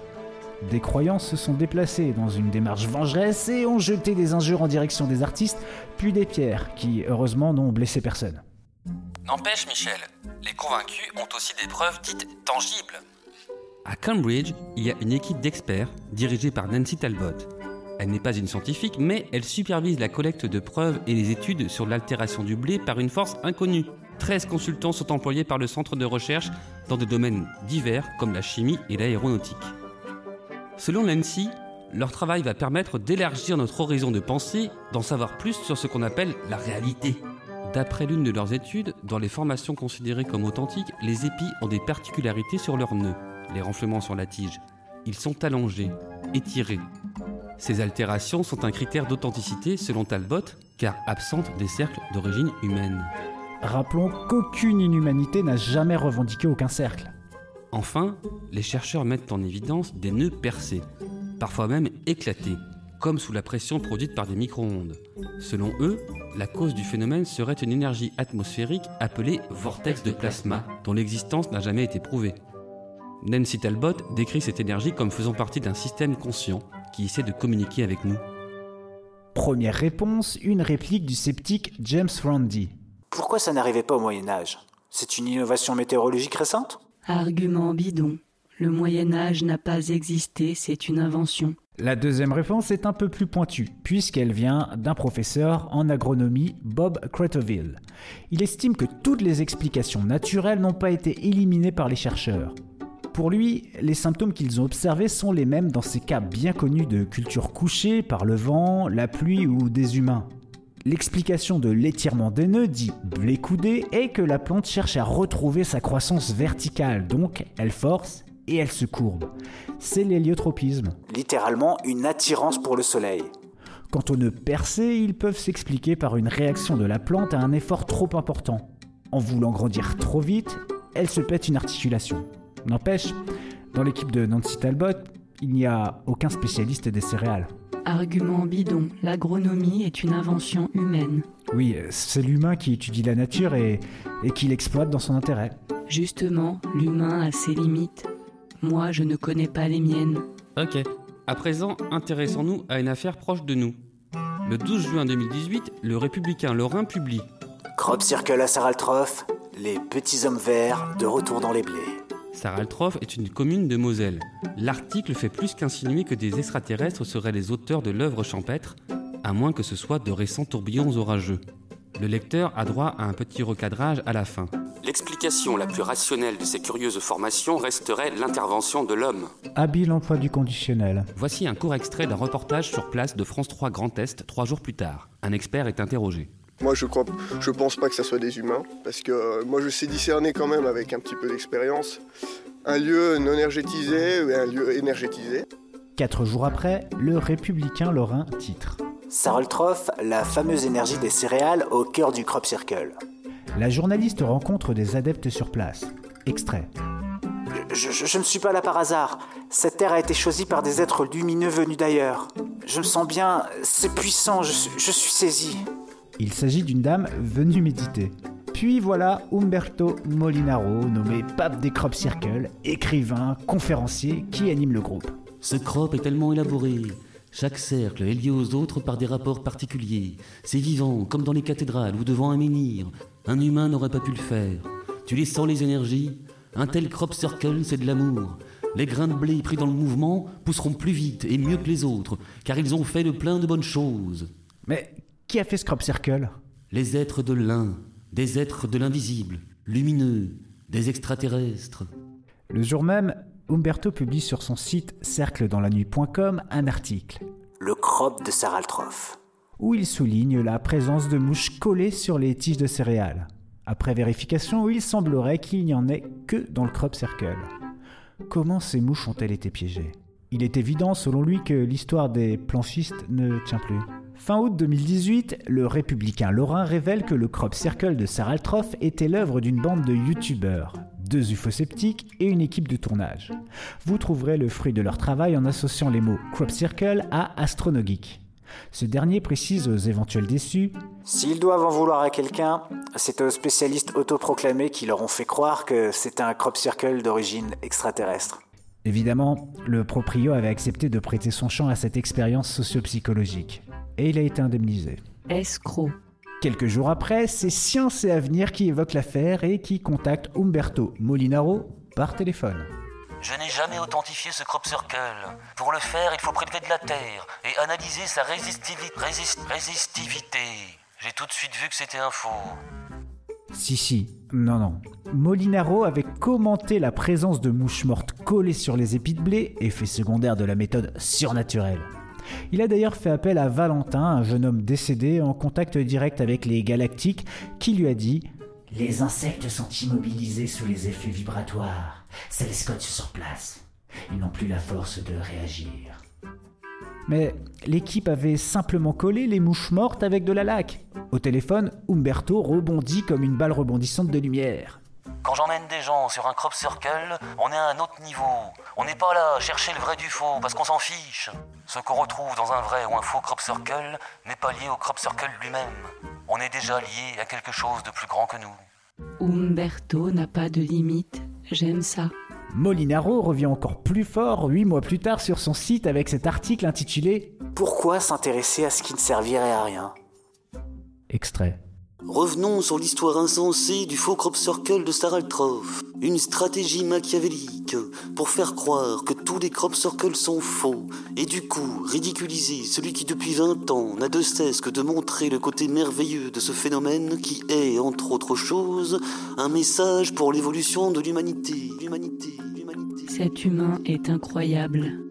Des croyants se sont déplacés dans une démarche vengeresse et ont jeté des injures en direction des artistes, puis des pierres, qui heureusement n'ont blessé personne. N'empêche, Michel, les convaincus ont aussi des preuves dites tangibles. À Cambridge, il y a une équipe d'experts dirigée par Nancy Talbot. Elle n'est pas une scientifique, mais elle supervise la collecte de preuves et les études sur l'altération du blé par une force inconnue. 13 consultants sont employés par le centre de recherche dans des domaines divers comme la chimie et l'aéronautique. Selon Nancy, leur travail va permettre d'élargir notre horizon de pensée, d'en savoir plus sur ce qu'on appelle la réalité. D'après l'une de leurs études, dans les formations considérées comme authentiques, les épis ont des particularités sur leurs nœuds, les renflements sur la tige. Ils sont allongés, étirés. Ces altérations sont un critère d'authenticité selon Talbot, car absentes des cercles d'origine humaine. Rappelons qu'aucune inhumanité n'a jamais revendiqué aucun cercle. Enfin, les chercheurs mettent en évidence des nœuds percés, parfois même éclatés, comme sous la pression produite par des micro-ondes. Selon eux, la cause du phénomène serait une énergie atmosphérique appelée vortex de plasma, dont l'existence n'a jamais été prouvée. Nancy Talbot décrit cette énergie comme faisant partie d'un système conscient qui essaie de communiquer avec nous. Première réponse, une réplique du sceptique James Randi. Pourquoi ça n'arrivait pas au Moyen Âge? C'est une innovation météorologique récente? Argument bidon. Le Moyen Âge n'a pas existé, c'est une invention. La deuxième réponse est un peu plus pointue, puisqu'elle vient d'un professeur en agronomie, Bob Cretoville. Il estime que toutes les explications naturelles n'ont pas été éliminées par les chercheurs. Pour lui, les symptômes qu'ils ont observés sont les mêmes dans ces cas bien connus de culture couchée par le vent, la pluie ou des humains. L'explication de l'étirement des nœuds, dit blé coudé, est que la plante cherche à retrouver sa croissance verticale, donc elle force et elle se courbe. C'est l'héliotropisme. Littéralement une attirance pour le soleil. Quant aux nœuds percés, ils peuvent s'expliquer par une réaction de la plante à un effort trop important. En voulant grandir trop vite, elle se pète une articulation. N'empêche, dans l'équipe de Nancy Talbot, il n'y a aucun spécialiste des céréales. Argument bidon. L'agronomie est une invention humaine. Oui, c'est l'humain qui étudie la nature et, et qui l'exploite dans son intérêt. Justement, l'humain a ses limites. Moi, je ne connais pas les miennes. Ok. À présent, intéressons-nous à une affaire proche de nous. Le 12 juin 2018, le républicain Lorrain publie Crop Circle à Saraltroff, les petits hommes verts de retour dans les blés. Saraltroff est une commune de Moselle. L'article fait plus qu'insinuer que des extraterrestres seraient les auteurs de l'œuvre champêtre, à moins que ce soit de récents tourbillons orageux. Le lecteur a droit à un petit recadrage à la fin. L'explication la plus rationnelle de ces curieuses formations resterait l'intervention de l'homme. Habile emploi du conditionnel. Voici un court extrait d'un reportage sur place de France 3 Grand Est trois jours plus tard. Un expert est interrogé. Moi, je crois, je pense pas que ça soit des humains, parce que euh, moi, je sais discerner quand même avec un petit peu d'expérience un lieu non énergétisé et un lieu énergétisé. Quatre jours après, le républicain lorrain titre. Saroltroff, la fameuse énergie des céréales au cœur du crop circle. La journaliste rencontre des adeptes sur place. Extrait. Je, je- je ne suis pas là par hasard. Cette terre a été choisie par des êtres lumineux venus d'ailleurs. Je me sens bien, c'est puissant, je, suis- je suis saisi. Il s'agit d'une dame venue méditer. Puis voilà Umberto Molinaro, nommé pape des crop circles, écrivain, conférencier, qui anime le groupe. Ce crop est tellement élaboré. Chaque cercle est lié aux autres par des rapports particuliers. C'est vivant, comme dans les cathédrales ou devant un menhir. Un humain n'aurait pas pu le faire. Tu les sens les énergies Un tel crop circle, c'est de l'amour. Les grains de blé pris dans le mouvement pousseront plus vite et mieux que les autres, car ils ont fait de plein de bonnes choses. Mais qui a fait ce crop circle? Les êtres de l'un, des êtres de l'invisible, lumineux, des extraterrestres. Le jour même, Umberto publie sur son site cercledanslannuit.com un article Le crop de Saraltroff. où il souligne la présence de mouches collées sur les tiges de céréales. Après vérification, il semblerait qu'il n'y en ait que dans le crop circle. Comment ces mouches ont-elles été piégées? Il est évident selon lui que l'histoire des planchistes ne tient plus. Fin août 2018, le républicain Lorrain révèle que le crop circle de Saraltroff était l'œuvre d'une bande de youtubeurs, deux ufosceptiques et une équipe de tournage. Vous trouverez le fruit de leur travail en associant les mots crop circle à astronogeek. Ce dernier précise aux éventuels déçus S'ils doivent en vouloir à quelqu'un, c'est aux spécialistes autoproclamés qui leur ont fait croire que c'était un crop circle d'origine extraterrestre. Évidemment, le proprio avait accepté de prêter son chant à cette expérience socio-psychologique. Et il a été indemnisé. Escroc. Quelques jours après, c'est Science et Avenir qui évoque l'affaire et qui contacte Umberto Molinaro par téléphone. Je n'ai jamais authentifié ce crop circle. Pour le faire, il faut prélever de la terre et analyser sa résistivi- résist- résistivité. J'ai tout de suite vu que c'était un faux. Si, si, non, non. Molinaro avait commenté la présence de mouches mortes collées sur les épis de blé, effet secondaire de la méthode surnaturelle. Il a d'ailleurs fait appel à Valentin, un jeune homme décédé en contact direct avec les galactiques, qui lui a dit Les insectes sont immobilisés sous les effets vibratoires. Ça les scotche sur place. Ils n'ont plus la force de réagir. Mais l'équipe avait simplement collé les mouches mortes avec de la laque. Au téléphone, Umberto rebondit comme une balle rebondissante de lumière. Quand j'emmène des gens sur un crop circle, on est à un autre niveau. On n'est pas là à chercher le vrai du faux parce qu'on s'en fiche. Ce qu'on retrouve dans un vrai ou un faux crop circle n'est pas lié au crop circle lui-même. On est déjà lié à quelque chose de plus grand que nous. Umberto n'a pas de limite. J'aime ça. Molinaro revient encore plus fort huit mois plus tard sur son site avec cet article intitulé Pourquoi s'intéresser à ce qui ne servirait à rien? Extrait. Revenons sur l'histoire insensée du faux crop circle de Staraltroff. Une stratégie machiavélique pour faire croire que tous les crop circles sont faux et du coup ridiculiser celui qui depuis 20 ans n'a de cesse que de montrer le côté merveilleux de ce phénomène qui est, entre autres choses, un message pour l'évolution de. L'humanité. Cet humain est incroyable.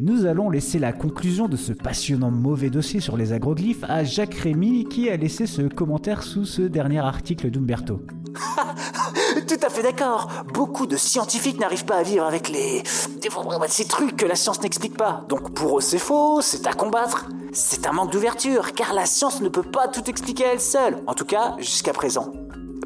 Nous allons laisser la conclusion de ce passionnant mauvais dossier sur les agroglyphes à Jacques Rémy qui a laissé ce commentaire sous ce dernier article d'Umberto. *laughs* Tout à fait d'accord. Beaucoup de scientifiques n'arrivent pas à vivre avec les... ces trucs que la science n'explique pas. Donc pour eux c'est faux, c'est à combattre. C'est un manque d'ouverture, car la science ne peut pas tout expliquer à elle seule. En tout cas, jusqu'à présent.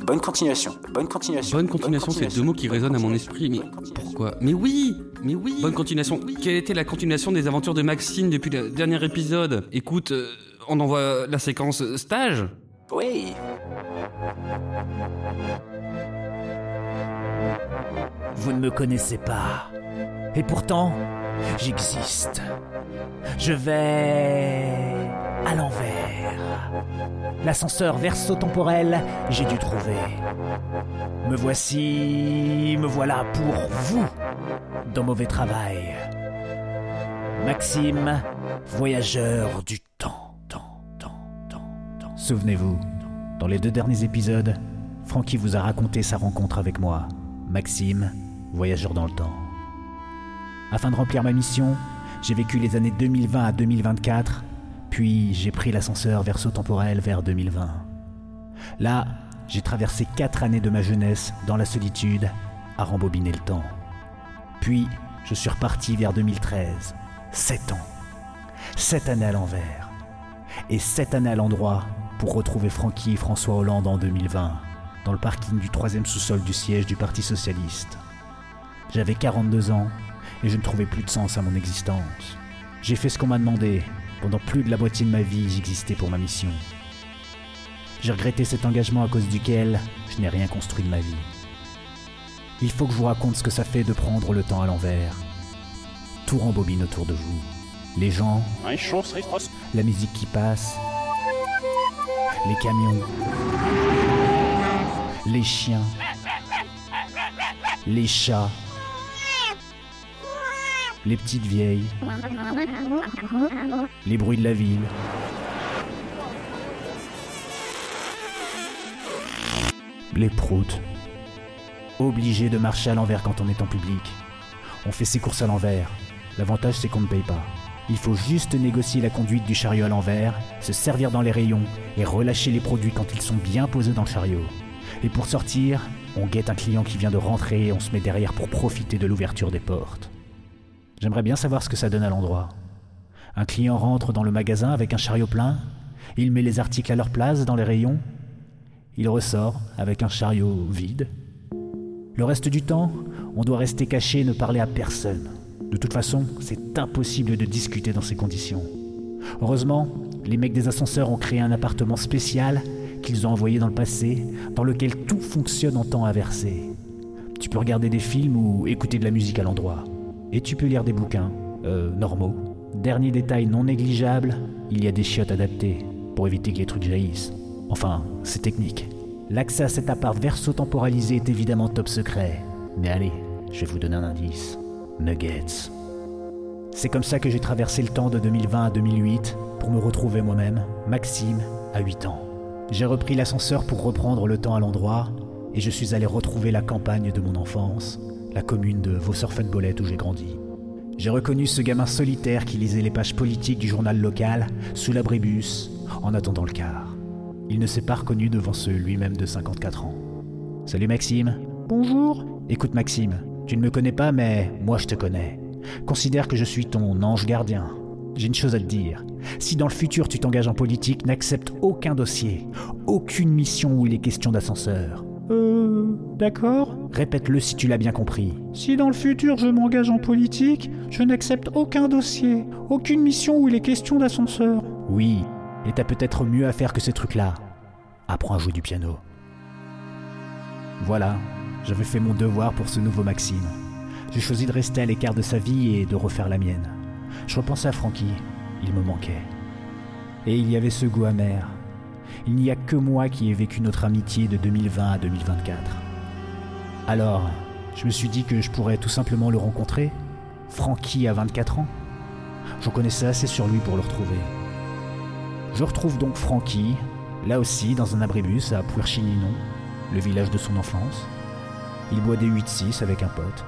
Bonne continuation. Bonne continuation. Bonne continuation, c'est deux mots qui résonnent à mon esprit. Mais pourquoi? Mais oui Mais oui Bonne continuation. Quelle était la continuation des aventures de Maxime depuis le dernier épisode? Écoute, euh, on envoie la séquence stage Oui. Vous ne me connaissez pas. Et pourtant, j'existe. Je vais à l'envers. L'ascenseur verso-temporel, j'ai dû trouver. Me voici, me voilà pour vous, dans mauvais travail. Maxime, voyageur du temps, temps. Souvenez-vous, dans les deux derniers épisodes, Francky vous a raconté sa rencontre avec moi, Maxime, voyageur dans le temps. Afin de remplir ma mission, j'ai vécu les années 2020 à 2024 puis j'ai pris l'ascenseur verso-temporel vers 2020. Là, j'ai traversé quatre années de ma jeunesse dans la solitude, à rembobiner le temps. Puis, je suis reparti vers 2013. Sept ans. Sept années à l'envers. Et sept années à l'endroit pour retrouver Francky et François Hollande en 2020, dans le parking du troisième sous-sol du siège du Parti Socialiste. J'avais 42 ans et je ne trouvais plus de sens à mon existence. J'ai fait ce qu'on m'a demandé, pendant plus de la moitié de ma vie, j'existais pour ma mission. J'ai regretté cet engagement à cause duquel je n'ai rien construit de ma vie. Il faut que je vous raconte ce que ça fait de prendre le temps à l'envers. Tout rembobine autour de vous. Les gens, la musique qui passe, les camions, les chiens, les chats, les petites vieilles, les bruits de la ville. Les proutes. Obligé de marcher à l'envers quand on est en public. On fait ses courses à l'envers. L'avantage c'est qu'on ne paye pas. Il faut juste négocier la conduite du chariot à l'envers, se servir dans les rayons et relâcher les produits quand ils sont bien posés dans le chariot. Et pour sortir, on guette un client qui vient de rentrer et on se met derrière pour profiter de l'ouverture des portes. J'aimerais bien savoir ce que ça donne à l'endroit. Un client rentre dans le magasin avec un chariot plein, il met les articles à leur place dans les rayons, il ressort avec un chariot vide. Le reste du temps, on doit rester caché et ne parler à personne. De toute façon, c'est impossible de discuter dans ces conditions. Heureusement, les mecs des ascenseurs ont créé un appartement spécial qu'ils ont envoyé dans le passé, dans lequel tout fonctionne en temps inversé. Tu peux regarder des films ou écouter de la musique à l'endroit. Et tu peux lire des bouquins, euh, normaux. Dernier détail non négligeable, il y a des chiottes adaptées pour éviter que les trucs jaillissent. Enfin, c'est technique. L'accès à cet appart verso-temporalisé est évidemment top secret. Mais allez, je vais vous donner un indice. Nuggets. C'est comme ça que j'ai traversé le temps de 2020 à 2008 pour me retrouver moi-même, Maxime, à 8 ans. J'ai repris l'ascenseur pour reprendre le temps à l'endroit et je suis allé retrouver la campagne de mon enfance, la commune de Vauxeur-Fatbolette où j'ai grandi. J'ai reconnu ce gamin solitaire qui lisait les pages politiques du journal local sous l'abribus en attendant le car. Il ne s'est pas reconnu devant ce lui-même de 54 ans. Salut Maxime. Bonjour. Écoute Maxime, tu ne me connais pas mais moi je te connais. Considère que je suis ton ange gardien. J'ai une chose à te dire. Si dans le futur tu t'engages en politique, n'accepte aucun dossier, aucune mission où il est question d'ascenseur. D'accord. Répète-le si tu l'as bien compris. Si dans le futur je m'engage en politique, je n'accepte aucun dossier, aucune mission où il est question d'ascenseur. Oui, et t'as peut-être mieux à faire que ces trucs-là. Apprends à jouer du piano. Voilà, j'avais fait mon devoir pour ce nouveau Maxime. J'ai choisi de rester à l'écart de sa vie et de refaire la mienne. Je repensais à Francky, il me manquait. Et il y avait ce goût amer. Il n'y a que moi qui ai vécu notre amitié de 2020 à 2024. Alors, je me suis dit que je pourrais tout simplement le rencontrer. Francky a 24 ans. J'en connaissais assez sur lui pour le retrouver. Je retrouve donc Francky, là aussi dans un abribus à Puerchininon, le village de son enfance. Il boit des 8-6 avec un pote.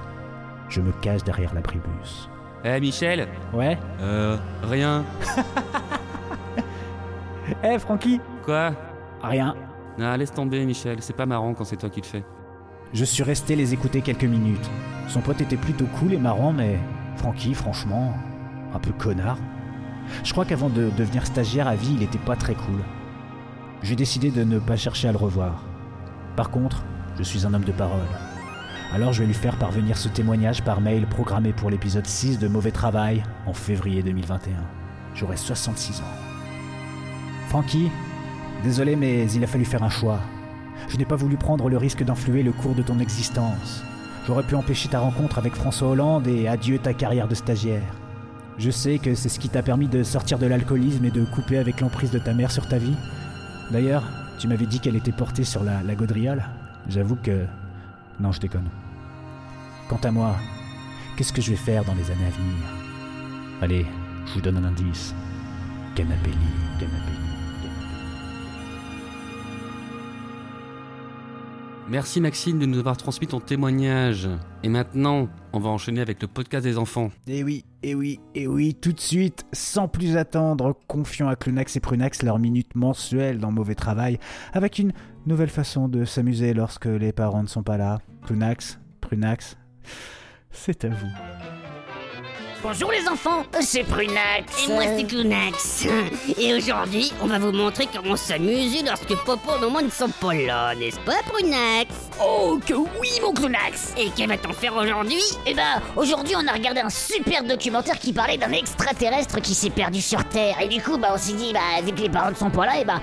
Je me cache derrière l'abribus. Eh Michel Ouais Euh, rien. *laughs* Eh Francky Quoi? Rien. Ah, laisse tomber Michel, c'est pas marrant quand c'est toi qui le fais. Je suis resté les écouter quelques minutes. Son pote était plutôt cool et marrant, mais Francky, franchement, un peu connard. Je crois qu'avant de devenir stagiaire à vie, il était pas très cool. J'ai décidé de ne pas chercher à le revoir. Par contre, je suis un homme de parole. Alors je vais lui faire parvenir ce témoignage par mail programmé pour l'épisode 6 de Mauvais Travail en février 2021. J'aurai 66 ans. Francky, désolé mais il a fallu faire un choix. Je n'ai pas voulu prendre le risque d'influer le cours de ton existence. J'aurais pu empêcher ta rencontre avec François Hollande et adieu ta carrière de stagiaire. Je sais que c'est ce qui t'a permis de sortir de l'alcoolisme et de couper avec l'emprise de ta mère sur ta vie. D'ailleurs, tu m'avais dit qu'elle était portée sur la, la gaudriole. J'avoue que... Non, je déconne. Quant à moi, qu'est-ce que je vais faire dans les années à venir? Allez, je vous donne un indice. Canapéli, canapéli. Merci Maxime de nous avoir transmis ton témoignage. Et maintenant, on va enchaîner avec le podcast des enfants. Et oui, et oui, et oui, tout de suite, sans plus attendre, confions à Clunax et Prunax leur minute mensuelle dans Mauvais Travail, avec une nouvelle façon de s'amuser lorsque les parents ne sont pas là. Clunax, Prunax, c'est à vous. Bonjour les enfants, c'est Prunax. Et moi c'est Clunax. Et aujourd'hui, on va vous montrer comment s'amuser lorsque Popo et Maman ne sont pas là, n'est-ce pas Prunax? Oh que oui mon Clunax Et que va-t-on faire aujourd'hui? Eh ben, aujourd'hui on a regardé un super documentaire qui parlait d'un extraterrestre qui s'est perdu sur Terre. Et du coup, bah on s'est dit, bah vu que les parents ne sont pas là, et bah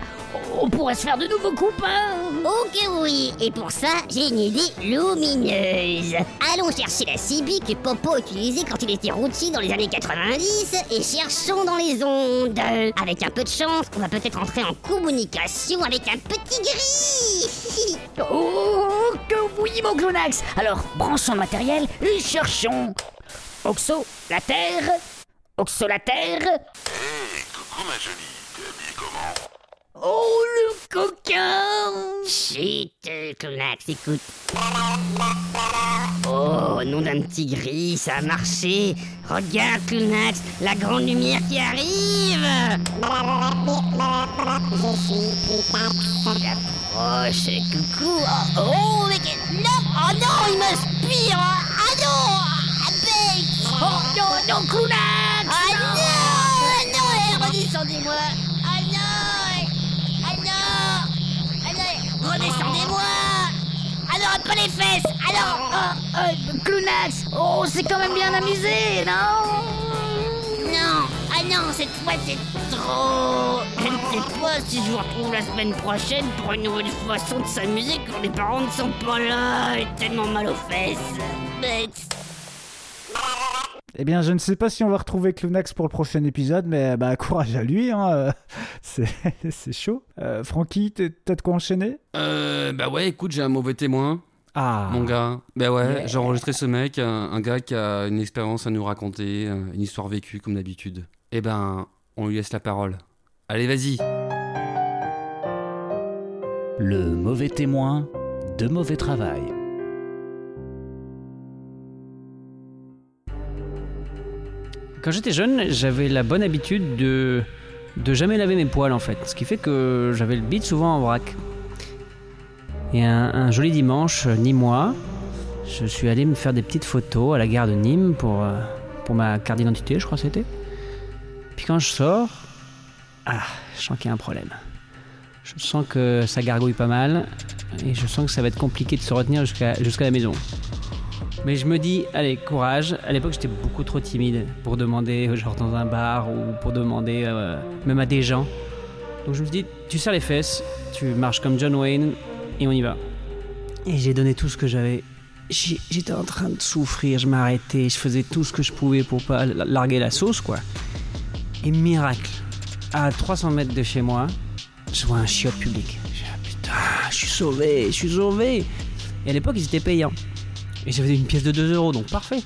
on pourrait se faire de nouveaux copains. Ok oui, et pour ça, j'ai une idée lumineuse. Allons chercher la CB que Popo utilisait quand il était routier dans les années 90 et cherchons dans les ondes. Avec un peu de chance, on va peut-être entrer en communication avec un petit gris. *laughs* oh, que oui, mon Clonax. Alors, branchons le matériel et cherchons. Oxo, la Terre. Oxo, la Terre. Hey, coucou ma jolie, t'es habillée comment? Oh, le coquin Chut, Clonax, écoute. Oh, nom d'un petit gris, ça a marché. Regarde, Clonax, la grande lumière qui arrive. Je suis coucou. Oh, oh, mais. Non, oh non, il m'inspire. Ah non, avec. Oh non, non, Clonax. Ah non, non, eh, redescendez-moi. Alors, les fesses. Alors Oh, oh, Clunax Oh, c'est quand même bien amusé, non? Non. Ah non, cette fois c'est trop. Je ne sais pas si je vous retrouve la semaine prochaine pour une nouvelle façon de s'amuser quand les parents ne sont pas là J'ai tellement mal aux fesses. Bête Eh bien, je ne sais pas si on va retrouver Clunax pour le prochain épisode, mais bah *laughs* courage à lui, hein. euh, *laughs* c'est *laughs* c'est chaud. Euh, Francky, t'es- t'as de quoi enchaîner? Euh, bah ouais, écoute, j'ai un mauvais témoin. Ah. Mon gars. Bah ouais, Yeah. j'ai enregistré ce mec, un, un gars qui a une expérience à nous raconter, euh, une histoire vécue comme d'habitude. Eh ben, on lui laisse la parole. Allez, vas-y. Le mauvais témoin de mauvais travail. Quand j'étais jeune, j'avais la bonne habitude de de jamais laver mes poils en fait, ce qui fait que j'avais le bide souvent en vrac. Et un, joli dimanche, euh, nîmois, je suis allé me faire des petites photos à la gare de Nîmes pour, euh, pour ma carte d'identité, je crois que c'était. Puis quand je sors, ah, je sens qu'il y a un problème. Je sens que ça gargouille pas mal et je sens que ça va être compliqué de se retenir jusqu'à jusqu'à la maison. Mais je me dis, allez, courage. À l'époque, j'étais beaucoup trop timide pour demander, euh, genre dans un bar ou pour demander euh, même à des gens. Donc je me dit, tu serres les fesses, tu marches comme John Wayne et on y va. Et j'ai donné tout ce que j'avais. J'étais en train de souffrir, je m'arrêtais, je faisais tout ce que je pouvais pour pas la- larguer la sauce, quoi. Et miracle, à 300 mètres de chez moi, je vois un chiotte public. Je dis, putain, je suis sauvé, je suis sauvé. Et à l'époque, ils étaient payants. Et j'avais une pièce de 2 euros, donc parfait.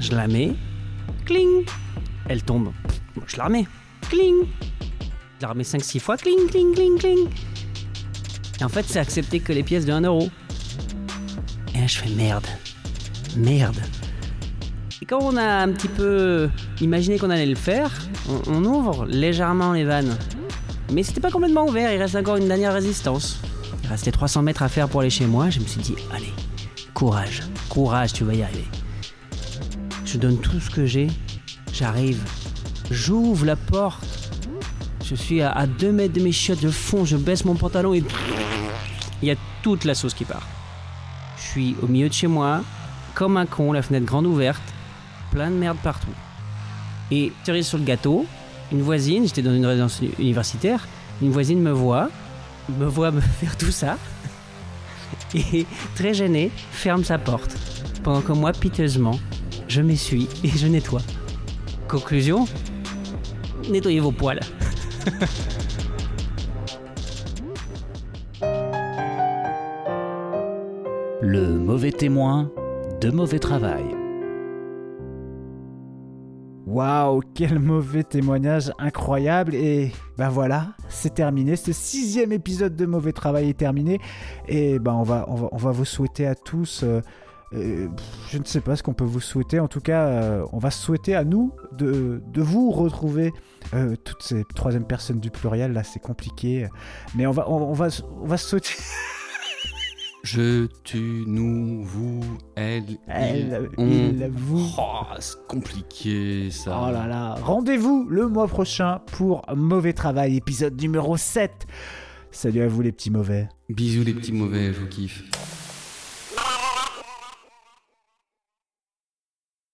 Je la mets, cling, elle tombe. Je la remets, cling. Je la remets 5-6 fois, cling, cling, cling, cling. Et en fait, c'est accepté que les pièces de 1 euro. Et là, je fais merde, merde. Et quand on a un petit peu imaginé qu'on allait le faire, on, on ouvre légèrement les vannes. Mais c'était pas complètement ouvert, il reste encore une dernière résistance. Il restait 300 mètres à faire pour aller chez moi, je me suis dit, allez, courage, courage, tu vas y arriver. Je donne tout ce que j'ai, j'arrive, j'ouvre la porte, je suis à, 2 mètres de mes chiottes, je fonds, je baisse mon pantalon et il y a toute la sauce qui part. Je suis au milieu de chez moi, comme un con, la fenêtre grande ouverte, plein de merde partout. Et cerise sur le gâteau, une voisine, j'étais dans une résidence universitaire, une voisine me voit, me voit me *laughs* faire tout ça, *laughs* et très gênée, ferme sa porte. Pendant que moi, piteusement, je m'essuie et je nettoie. Conclusion Nettoyez vos poils. *laughs* Le mauvais témoin de mauvais travail. Waouh, quel mauvais témoignage incroyable et ben voilà, c'est terminé. Ce sixième épisode de Mauvais Travail est terminé et ben on va vous souhaiter à tous. euh, euh, je ne sais pas ce qu'on peut vous souhaiter. En tout cas, euh, on va souhaiter à nous de, vous retrouver toutes ces troisième personnes du pluriel. Là, c'est compliqué, mais on va on, on va on va se souhaiter. *laughs* Je, tu, nous, vous, elle, Elle, il, on. vous. Oh, c'est compliqué ça. Oh là là, rendez-vous le mois prochain pour Mauvais Travail, épisode numéro 7. Salut à vous les petits mauvais. Bisous les petits mauvais, je vous kiffe.